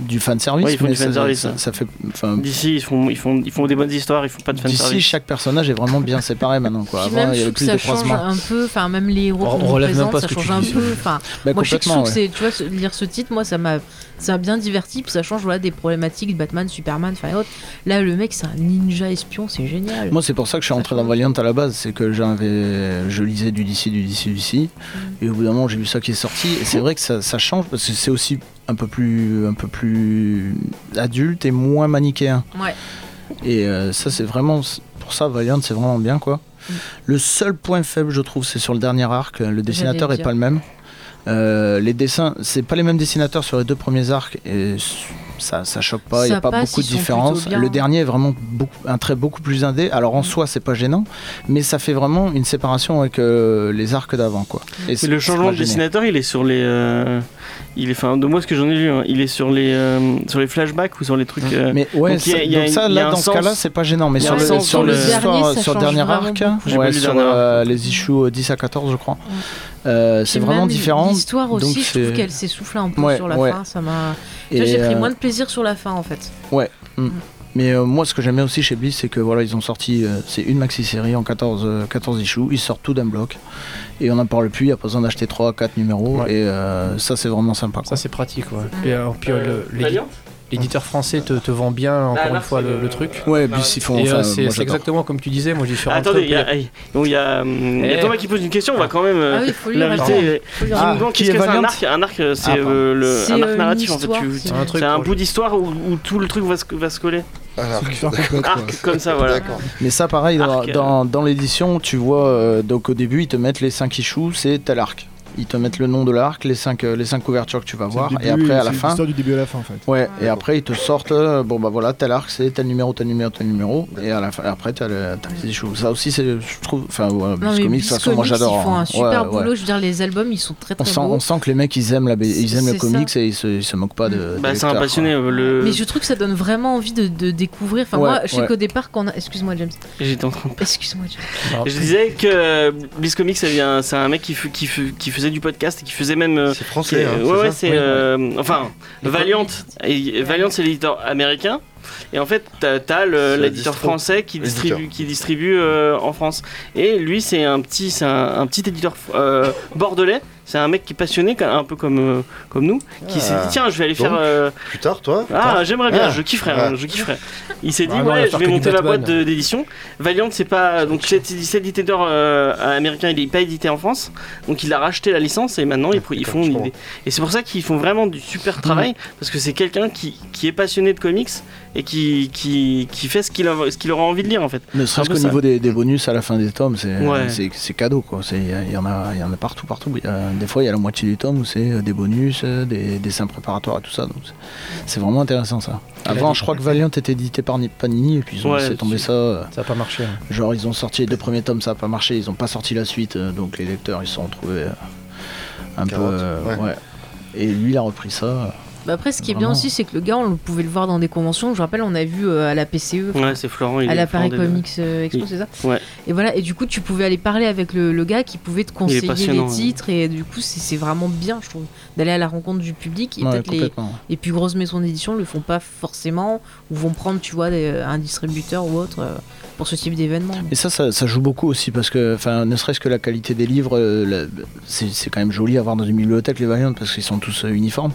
Du fan service, Ouais, ils font du fanservice, ça, hein. ça, ça fait. Enfin, D'ici, ils font, ils, font, ils font des bonnes histoires, ils font pas de d'ici, fanservice. chaque personnage est vraiment bien séparé maintenant, quoi. Avant, même, il y avait plus ça de change croisements. un peu, enfin même les héros On- qu'on on même pas ça ce que change tu un dis. peu. Enfin, Bah, moi je trouve que ouais. tu vois, lire ce titre, moi ça m'a, ça m'a bien diverti, puis ça change voilà des problématiques de Batman, Superman, enfin et autres. Là le mec c'est un ninja espion, c'est génial. Moi, c'est pour ça que je suis rentré dans Valiant à la base, c'est que j'avais, je lisais du DC, du DC, du DC, et au bout d'un moment, j'ai vu ça qui est sorti, et c'est vrai que ça, ça change parce que c'est aussi un peu plus, un peu plus adulte et moins manichéen. Ouais. Et euh, ça, c'est vraiment, pour ça, Valiant, c'est vraiment bien, quoi. Mm. Le seul point faible, je trouve, c'est sur le dernier arc. Le dessinateur le est dire. pas le même. Euh, les dessins, c'est pas les mêmes dessinateurs sur les deux premiers arcs et ça, ça choque pas. Il n'y Ça a pas passe, beaucoup de différence. Le dernier est vraiment beaucoup, un trait beaucoup plus indé. Alors en soi, c'est pas gênant, mais ça fait vraiment une séparation avec euh, les arcs d'avant, quoi. Et le c'est changement de dessinateur, il est sur les. euh, il est, enfin, de moi ce que j'en ai lu, hein, il est sur les, euh, sur les flashbacks ou sur les trucs. euh, Mais ouais, Donc, il y a- ça- il y a donc une- ça, il y a là, dans ce sens- cas-là, c'est pas gênant. Mais sur le, sens sur sur le dernier, sur le dernier arc, beaucoup. J'ai pas ouais, le sur dernier euh, les issues euh, 10 à 14, je crois, euh, c'est vraiment différent. L'histoire donc aussi, je trouve qu'elle s'essouffle un peu Ouais, sur la ouais. fin. Ça m'a. J'ai pris euh, moins de plaisir sur la fin en fait. Mais euh, moi, ce que j'aime bien aussi chez Bliss, c'est que voilà, ils ont sorti, euh, c'est une maxi-série en 14, euh, 14 issues, ils sortent tout d'un bloc, et on n'en parle plus, il n'y a pas besoin d'acheter 3, 4 numéros, Ouais. et euh, ça, c'est vraiment sympa. Ça c'est pratique, ouais. Et puis euh, l'éditeur français te, te vend bien encore Ah, là, une fois le, truc. Ouais, Bliss, ils font. Euh, enfin, c'est exactement comme tu disais, moi j'y suis rentré. attendez, il y a, pire. hey, donc, il y a, hum, il y a. Thomas qui pose une question, on va quand même Ah oui, faut lire. l'inviter. qu'est-ce est que c'est un arc Un arc, c'est le- C'est, un arc narratif en fait. c'est- un bout d'histoire où, tout le truc va se coller. Alors, histoire complète. comme ça, voilà. Mais ça, pareil, euh. dans, dans l'édition, tu vois, euh, donc au début, ils te mettent les 5 issues, c'est tel arc. Ils te mettent le nom de l'arc, les 5 les cinq couvertures que tu vas voir, le et après, à la c'est fin. du début à la fin en fait. Ouais, et après ils te sortent, euh, bon bah voilà, tel arc c'est tel numéro, tel numéro, tel numéro, et à la fin, après t'as le- t'as les issues. Ça aussi, c'est, je trouve, enfin, ouais, Non, Bliss mais Comics, de toute façon, moi j'adore. Ils font hein. un super Ouais, ouais. boulot. Je veux dire, les albums, ils sont très On très sent, beaux. on sent que les mecs ils aiment, la, ils aiment le comics et ils se, ils se moquent pas de. Bah, c'est un passionné. euh, Le... Mais je trouve que ça donne vraiment envie de, de découvrir. Enfin, Ouais, moi, je sais ouais. qu'au départ, quand on a... Excuse-moi, James. J'étais en train de Excuse-moi, James. Je disais que euh, Bliss Comics, ça vient- c'est un mec qui, f- qui, f- qui faisait du podcast et qui faisait même. euh, C'est qui- français. hein, ouais, ouais, ça c'est. Oui, euh, enfin, Valiant. et- Valiant, c'est l'éditeur américain. Et en fait, t'as l'éditeur français qui distribue, qui distribue euh, en France. Et lui, c'est un petit, c'est un, un petit éditeur euh, bordelais. C'est un mec qui est passionné, un peu comme, euh, comme nous, qui s'est Ah. dit tiens, je vais aller Donc, faire. Plus tard, toi ah, j'aimerais bien, Ah. je kifferais, Ah. hein, je kifferais. Il s'est dit, ouais, je vais monter la Batman. boîte d'édition. Valiant, c'est pas. Donc, cet cet éditeur américain, il est pas édité en France. Donc, il a racheté la licence et maintenant, ils, ils font. idée. Et c'est pour ça qu'ils font vraiment du super travail. Parce que c'est quelqu'un qui, qui est passionné de comics et qui, qui, qui fait ce qu'il a, ce qu'il aura envie de lire, en fait. Ne serait-ce qu'au ça. niveau des, des bonus à la fin des tomes, c'est Ouais. c'est- c'est cadeau. quoi. C'est- Il y, en a, y en a partout, partout. A- des fois, il y a la moitié du tome où c'est euh, des bonus, euh, des dessins préparatoires et tout ça. Donc c'est- c'est vraiment intéressant ça. Avant, je crois que Valiant était édité par Ni- Panini et puis ils ont Ouais, laissé tomber c'est- ça. euh, Ça n'a pas marché. hein. Genre, ils ont sorti les deux premiers tomes, ça n'a pas marché. Ils n'ont pas sorti la suite, donc les lecteurs ils se sont retrouvés un peu. Carotte, euh, ouais. ouais. Et lui, il a repris ça. Bah après, ce qui est bien aussi, c'est que le gars, on pouvait le voir dans des conventions. Je rappelle, on a vu euh, à la PCE, Ouais, c'est Florent. Il à la Paris. Comics euh, Expo, Il- c'est ça Ouais. Et voilà, et du coup, tu pouvais aller parler avec le, le gars qui pouvait te conseiller les ouais. titres. Et du coup, c'est vraiment bien, je trouve, d'aller à la rencontre du public. Et Ouais, peut-être les, les plus grosses maisons d'édition le font pas forcément, ou vont prendre, tu vois, des- un distributeur ou autre euh, pour ce type d'événement. Et ça, ça, ça joue beaucoup aussi parce que, enfin, ne serait-ce que la qualité des livres, euh, c'est quand même joli à voir dans une bibliothèque les Valiant parce qu'ils sont tous euh, uniformes.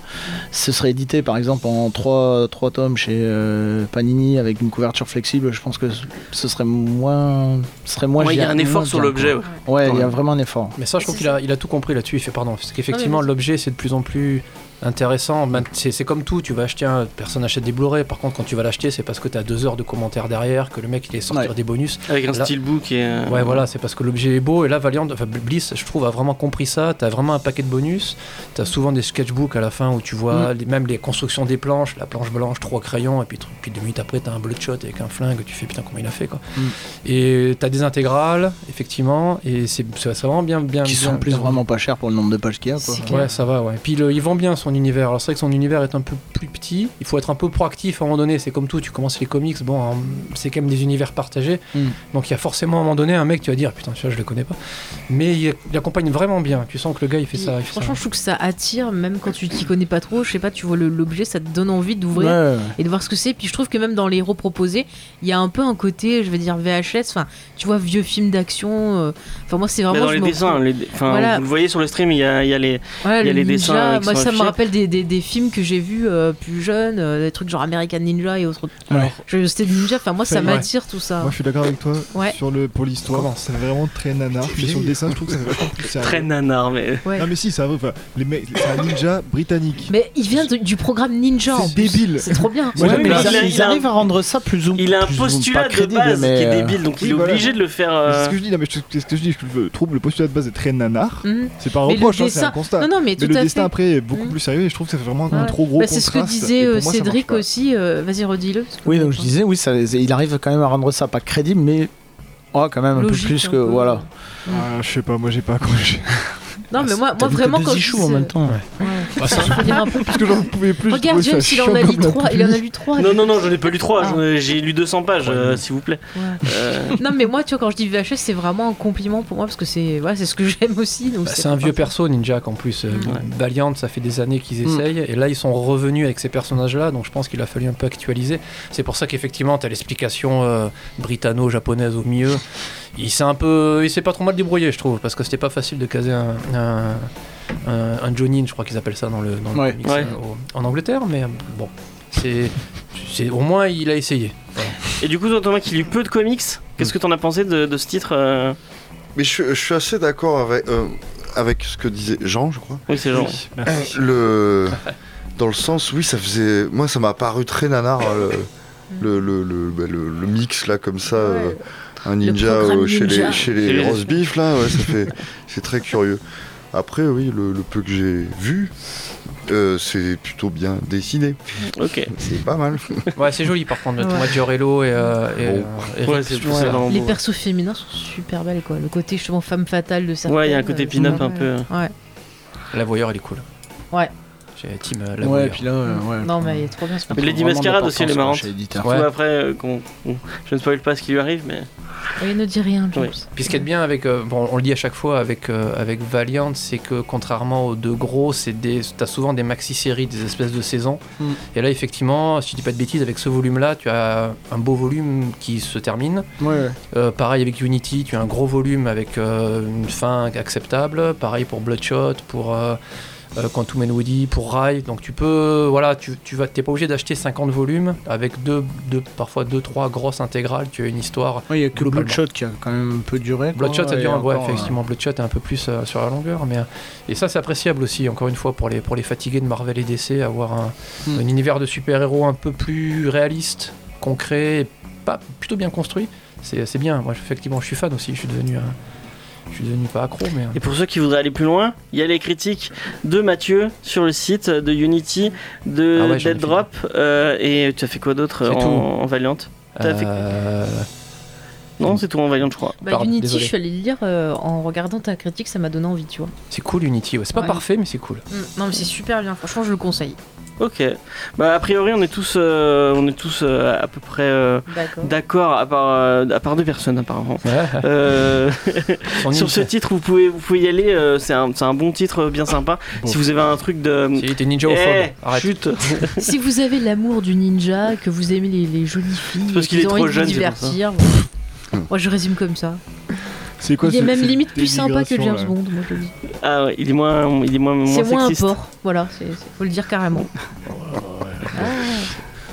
Ce serait édité par exemple en trois, trois tomes chez euh, Panini avec une couverture flexible, je pense que ce serait moins, serait moins. Ouais, il y a un effort sur l'objet. ouais. Il y a vraiment un effort. Mais ça, je trouve qu'il a, il a tout compris là-dessus. Il fait pardon. Parce qu'effectivement, l'objet, c'est de plus en plus intéressant. C'est comme tout. Tu vas acheter un. Personne n'achète des Blu-ray. Par contre, quand tu vas l'acheter, c'est parce que tu as deux heures de commentaires derrière, que le mec il est sortir Ouais. des bonus. Avec un Là- steelbook et. euh, Ouais, voilà, c'est parce que l'objet est beau. Et là, Valiant, enfin, Bliss, je trouve, a vraiment compris ça. T'as vraiment un paquet de bonus. T'as souvent des sketchbooks à la fin où tu vois les- même les constructions des planches, la planche blanche, trois crayons, et puis, puis deux minutes après, t'as un bloodshot avec un flingue. Tu fais putain, comment il a fait, quoi. Mm. Et t'as des intégrales, effectivement, et c'est vraiment bien. bien Qui bien- sont en plus bien- vraiment pas chers pour le nombre de pages qu'il y a. Quoi. Ouais, ça va, ouais. Puis le- il vend bien son univers. Alors c'est vrai que son univers est un peu plus petit. Il faut être un peu proactif à un moment donné. C'est comme tout, tu commences les comics, bon, c'est quand même des univers partagés. Mm. Donc il y a forcément à un moment donné un mec, tu vas dire, putain, celui-là je le connais pas. Mais il, il accompagne vraiment bien. Tu sens que le gars il fait ça. il fait ça. Franchement, je trouve que ça attire, même quand tu t'y connais pas trop. Je sais pas, tu vois l'objet, ça te donne envie d'ouvrir. Ouais, et de voir ce que c'est. Puis je trouve que même dans les héros proposés, il y a un peu un côté, je vais dire VHS, enfin, tu vois, vieux film d'action. euh, Enfin, moi, c'est Mais vraiment. dans je les dessins, les- enfin, Voilà. vous le voyez sur le stream, il y a, il y a les. Voilà, il y a le les dessins moi, ça me affichés. Rappelle des, des, des films que j'ai vus euh, plus jeunes, euh, des trucs genre American Ninja et autres. Ouais. Je C'était Ninja, enfin, moi, ça Ouais. m'attire tout ça. Moi je suis d'accord avec toi Ouais. sur le pour l'histoire, c'est vraiment très nanar. Puis sur le dessin, je trouve que fait vachement plus sérieux. Très nanar, mais. Ouais. Non mais si, c'est vrai. Enfin, les mecs, c'est un ninja britannique. Mais il vient de- du programme Ninja. en C'est plus. débile. C'est trop bien. Moi, Ouais, j'aime mais bien. il a- ils il a un- arrivent à rendre ça plus ou Il a un postulat de crédible, base mais, qui est euh, débile, donc oui, il est voilà. obligé de le faire. C'est euh, ce que je dis, non mais je- c'est ce que je dis, je trouve le postulat de base est très nanar. Mhm. C'est pas un Mais le reproche, hein, c'est dessin- un constat. Non, non, mais Mais tout le à destin fait. après est beaucoup Mhm. plus sérieux et je trouve que ça fait vraiment un Ouais. trop gros Bah, c'est ce que disait euh, moi, Cédric aussi. euh, Vas-y, redis-le. Oui, donc je disais, oui, ça, il arrive quand même à rendre ça pas crédible, mais oh, quand même un Logique, peu plus un que peu. voilà. Ah, je sais pas, moi j'ai pas accroché. Non, mais moi, T'as moi que vraiment, quand je en même temps. ouais. Bah, ça- Je peux dire un peu. Parce que j'en pouvais plus. je Regarde, James, il en a lu la 3. Il en a lu 3. Non, non, non, j'en ai pas lu 3, Ah. j'ai lu 200 pages, euh, s'il vous plaît. Euh, Non, mais moi, tu vois, quand je dis VHS, c'est vraiment un compliment pour moi parce que c'est voilà, c'est ce que j'aime aussi. donc Bah, c'est un vieux perso, Ninja, en plus. euh, Ouais. Valiant, ça fait des années qu'ils Mm. essayent. Et là, ils sont revenus avec ces personnages-là. Donc, je pense qu'il a fallu un peu actualiser. C'est pour ça qu'effectivement, tu as l'explication britanno-japonaise au milieu. Il s'est un peu. Il s'est pas trop mal débrouillé, je trouve. Parce que c'était pas facile de caser un. Un un, un Jonin, je crois qu'ils appellent ça dans le, dans le Ouais. comics, Ouais. au- en Angleterre, mais euh, bon, c'est, c'est au moins il a essayé. Voilà. Et du coup, toi, Thomas, qui lit peu de comics, qu'est-ce que t'en as pensé de, de ce titre euh Mais je, je suis assez d'accord avec, euh, avec ce que disait Jean, je crois. Oui, c'est genre. Le, dans le sens, oui, ça faisait. Moi, ça m'a paru très nanar. Le, le, le, bah, le- le mix là, comme ça. euh, un ninja euh, chez, ninja. les, chez les Chez les- roast beef, là, ouais, ça fait. C'est très curieux. Après, oui, le, le peu que j'ai vu, euh, c'est plutôt bien dessiné. Ok. C'est pas mal. Ouais, c'est joli par contre, le Ouais. Thomas Giorello et, euh, et, euh, Ouais, c'est vraiment Les persos féminins sont super belles, quoi. Le côté justement femme fatale de certaines. Ouais, il y a un côté euh, pin-up ouais. un peu. Ouais. La voyeur, elle est cool. J'ai Team euh, la Ouais, puis là, euh, ouais. Non, mais il est trop bien ce. Lady Mascarade aussi, elle est marrante. Surtout Ouais. après, euh, qu'on- je ne spoil pas ce qui lui arrive, mais. Oui, ne dis rien, James. Ouais. Puis ce qui est bien avec, euh, bon, on le dit à chaque fois avec, euh, avec Valiant, c'est que contrairement aux deux gros, c'est des, t'as souvent des maxi-séries, des espèces de saisons. Mm. Et là, effectivement, si je dis pas de bêtises, avec ce volume-là, tu as un beau volume qui se termine. Ouais, ouais. Euh, pareil avec Unity, tu as un gros volume avec euh, une fin acceptable. Pareil pour Bloodshot, pour euh, Quantum and Woody, pour Rai. Donc tu peux, voilà, tu, tu vas, t'es pas obligé d'acheter 50 volumes avec deux, deux, parfois deux, trois grosses intégrales. Tu as une histoire. Il y a que. Bloodshot qui a quand même un peu duré. quoi, Bloodshot, ça dure un ouais, effectivement. Bloodshot est un peu plus euh, sur la longueur, mais euh, et ça c'est appréciable aussi. Encore une fois pour les pour les fatigués de Marvel et DC, avoir un, Hmm. un univers de super-héros un peu plus réaliste, concret, et pas plutôt bien construit. C'est c'est bien. Moi, effectivement, je suis fan aussi. Je suis devenu un- je suis devenu pas accro, mais. euh, Et pour ceux qui voudraient aller plus loin, il y a les critiques de Mathieu sur le site de Unity, de Ah ouais, Dead Drop, euh, et tu as fait quoi d'autre en, en Valiant? T'as fait- Non, c'est tout en Valiant, je crois. Bah, Pardon, Unity, désolé. je suis allée le lire euh, en regardant ta critique, ça m'a donné envie, tu vois. C'est cool Unity. ouais. C'est pas Ouais. parfait, mais c'est cool. Mm, Non, mais c'est super bien, franchement, je le conseille. Ok. Bah, a priori, on est tous, euh, on est tous euh, à peu près euh, D'accord. d'accord, à part, euh, à part deux personnes, apparemment. Euh, Son sur ce ninja. titre, vous pouvez, vous pouvez y aller. euh, c'est un, c'est un bon titre, euh, bien sympa. Bon. Si vous avez un truc de. Si, t'es ninja Eh, Arrête. chut si vous avez l'amour du ninja, que vous aimez les, les jolies filles, parce qu'il est trop envie de jeune, vous c'est pour ça. divertir. Moi je résume comme ça. C'est quoi il est ce- même cette limite plus sympa que James là Bond, moi je le dis. Ah ouais, il est moins, il est moins, moins C'est moins un sexiste. porc, voilà, c'est, c'est- faut le dire carrément. Ah,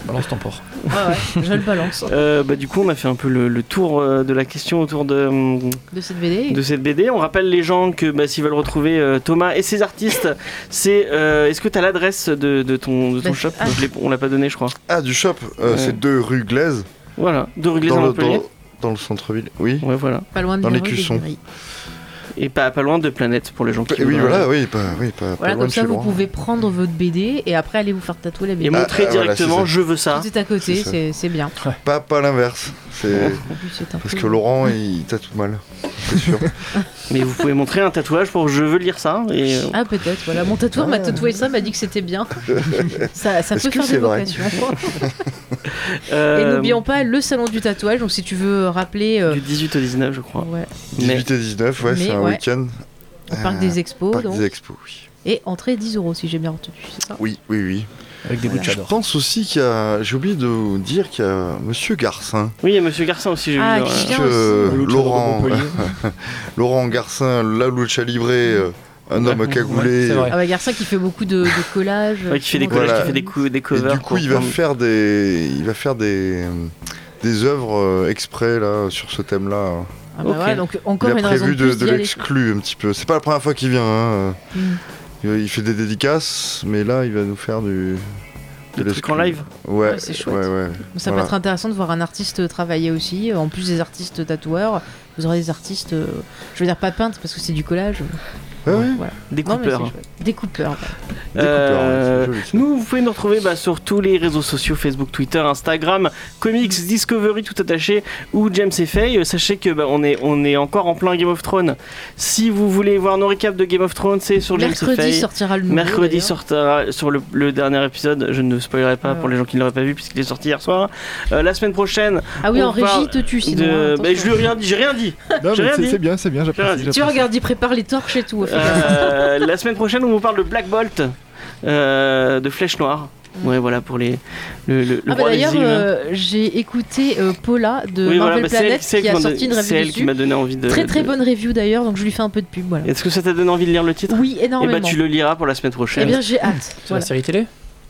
Balance ton porc. ouais, ouais, je le balance. Euh, bah, du coup, on a fait un peu le, le tour euh, de la question autour de, hum, De cette BD. de cette BD. On rappelle les gens que bah, s'ils veulent retrouver euh, Thomas et ses artistes, c'est. euh, Est-ce que tu as l'adresse de, de ton, de ton Bah, shop ah. Je l'ai- On l'a pas donné, je crois. Ah, du shop, euh, Ouais. c'est 2 rue Glaise, Voilà, de Rue Glaise dans à le, Montpellier. dans, dans le centre-ville. Oui. Ouais, voilà. Pas loin de dans les. Guéris. Et pas, pas loin de Planète pour les gens qui. Oui, voilà, oui, pas, oui, pas, pas Voilà, loin comme ça vous pouvez prendre votre BD et après aller vous faire tatouer la Et BD. montrer ah, directement, je veux ça. Tout est à côté, c'est bien. Pas, pas l'inverse. Parce que Laurent, il tatoue mal. C'est sûr. Mais vous pouvez montrer un tatouage pour je veux lire ça. Et, euh, Ah peut-être, voilà. Mon tatoueur m'a tatoué ça, m'a dit que c'était bien. ça ça peut faire c'est des vrai vocations. Et euh, n'oublions pas le salon du tatouage, donc si tu veux rappeler... euh, Du 18 au 19, je crois. ouais, 18 et 19, ouais, c'est un ouais. week-end. au parc Euh, des expos, Parc donc. des expos, oui. Et entrée 10 euros si j'ai bien retenu, c'est ça? Oui, oui, oui. Avec des Je pense aussi qu'il y a. J'ai oublié de vous dire qu'il y a Monsieur Garcin. Oui, il y a Monsieur Garcin aussi, j'ai Ah, vu. qui ouais. aussi. De Laurent. Laurent Garcin, la lucha libre, euh, un homme Ouais, cagoulé. vrai. Ah bah Garcin qui fait beaucoup de, de collages. Ouais, qui fait des collages, Voilà. qui fait des, coups, des Et covers. du coup, il va faire des, il va faire des, des œuvres euh, exprès là sur ce thème-là. Ah bah voilà, donc Il encore a une prévu de, de, l'exclu un petit peu. C'est pas la première fois qu'il vient. hein. Mm. Il il fait des dédicaces, mais là, il va nous faire du. Des de trucs en live Ouais, Ouais, c'est chouette. ouais, ouais. Ça Voilà. peut être intéressant de voir un artiste travailler aussi. En plus des artistes tatoueurs, vous aurez des artistes, euh, je veux dire pas peintres parce que c'est du collage. Voilà. Des coupeurs. Des coupeurs. Des Euh, joli. Nous, vous pouvez nous retrouver bah, sur tous les réseaux sociaux Facebook, Twitter, Instagram, Comics, Discovery, tout attaché, ou James et Faye. Sachez que bah, on, est, on est encore en plein Game of Thrones. Si vous voulez voir nos récaps de Game of Thrones, c'est sur James et Mercredi Faye. sortira le nouveau. Mercredi sortira sur le, le dernier épisode. Je ne spoilerai pas Ouais, pour les gens qui ne l'auraient pas vu puisqu'il est sorti hier soir. Euh, la semaine prochaine, Ah oui, on en régie, te tue sinon. de... hein, bah, je lui ai rien dit. J'ai rien dit. C'est dit. c'est bien, c'est bien. Tu regardes, il prépare les torches et tout. Euh, la semaine prochaine, on vous parle de Black Bolt, euh, de Flèche Noire. Ouais, voilà pour les le, le, le Ah bah d'ailleurs, euh, j'ai écouté euh, Paula de Oui, voilà, Marvel bah, Planet c'est elle qui a m'a sorti une donné- review C'est elle qui m'a donné envie de. Très très de- bonne review d'ailleurs, donc je lui fais un peu de pub. Voilà. Est-ce que ça t'a donné envie de lire le titre? Oui, Et énormément. bah tu le liras pour la semaine Eh prochaine. bien, j'ai hâte. Voilà. la série télé?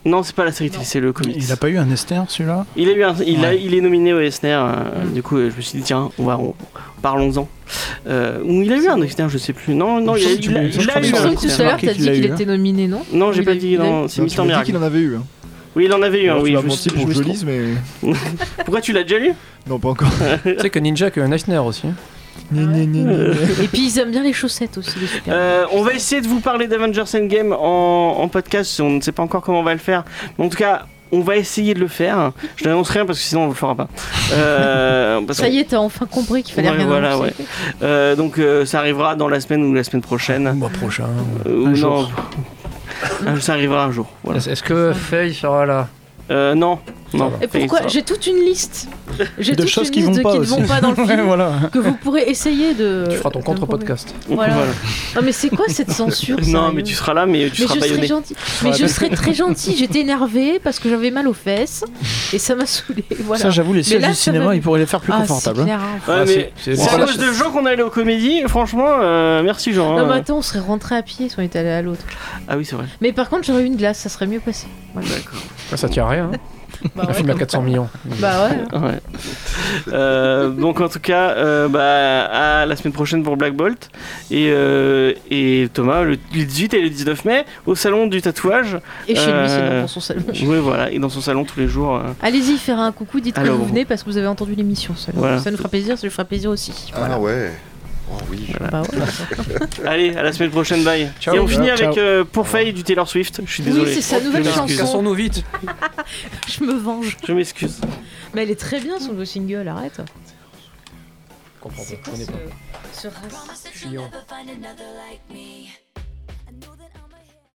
Non, c'est pas la série télé, c'est le comics. Il a pas eu un Esther celui-là? Il a eu un- il, a- il est nominé au Eisner. euh, Mm. Du coup, euh, je me suis dit tiens, on va on- parlons-en. Euh, ou il a eu un Eisner, je sais plus. Non, non, il a, que il il eu que un que tout à l'heure, t'as dit qu'il hein. était nominé, non Non, j'ai pas dit. C'est Mister Miracle. qu'il en avait eu. hein. Oui, il en avait eu un. Alors, Oui, tu je vas me mentir suis- pour que je lise, mais Pourquoi tu l'as déjà lu? Non, pas encore. Tu sais que Ninja a eu un Eisner aussi. Et puis ils aiment bien les chaussettes aussi, les super. Euh, on va essayer de vous parler d'Avengers Endgame en, en podcast. On ne sait pas encore comment on va le faire. Mais en tout cas, on va essayer de le faire. Je n'annonce rien parce que sinon on le fera pas. Euh, parce Ça y est, t'as enfin compris qu'il fallait Ouais, rien voilà, ouais. Euh, donc euh, ça arrivera dans la semaine ou la semaine prochaine. Le mois prochain. Euh, ou Un non. jour. Ah, Ça arrivera un jour. Voilà. Est-ce que Faye sera là? Euh, non, non. Et pourquoi J'ai toute une liste. J'ai De toute choses une qui liste vont de- pas qui ne vont pas dans le Ouais, film. voilà. Que vous pourrez essayer de. Tu feras ton contre-podcast. Voilà. Voilà. Non mais c'est quoi cette censure Non, mais tu seras là, mais tu Mais seras je gentil. Mais je serais très gentil. J'étais énervée parce que j'avais mal aux fesses et ça m'a saoulé. Voilà. Ça, j'avoue, les sièges du cinéma, ils pourraient les faire plus Ah, confortables. c'est hein. hein. Ah, c'est- à cause de gens qu'on est allé aux comédies. Franchement, euh, merci Jean. Non hein. mais attends, on serait rentré à pied si on était allé à l'autre. Ah oui, c'est vrai. Mais par contre, j'aurais eu une glace, ça serait mieux passé. D'accord. Ça, ça tient à rien. hein. Bah Un ouais, film à comme 400 ça. millions. Bah ouais. Ouais. Euh, donc en tout cas, euh, bah, à la semaine prochaine pour Black Bolt. Et, euh, et Thomas, le, le 18 et le 19 mai, au salon du tatouage. Et chez lui, sinon, dans son salon. Oui, voilà, et dans son salon tous les jours. euh. Allez-y, faire un coucou, dites que Alors, vous bon. venez parce que vous avez entendu l'émission. Ça, nous- Voilà. ça nous fera plaisir, ça lui fera plaisir aussi. Ah ouais. Oh oui. Bah ouais. Allez, à la semaine prochaine, bye. Ciao. et on finit Ciao. avec euh, pour Faye du Taylor Swift. Je suis Oui, désolé. c'est sa nouvelle Je chanson. Cassons-nous vite. Je me venge. Je m'excuse. Mais elle est très bien son nouveau single, arrête. comprends pas, je connais ce, pas. ce Chiant.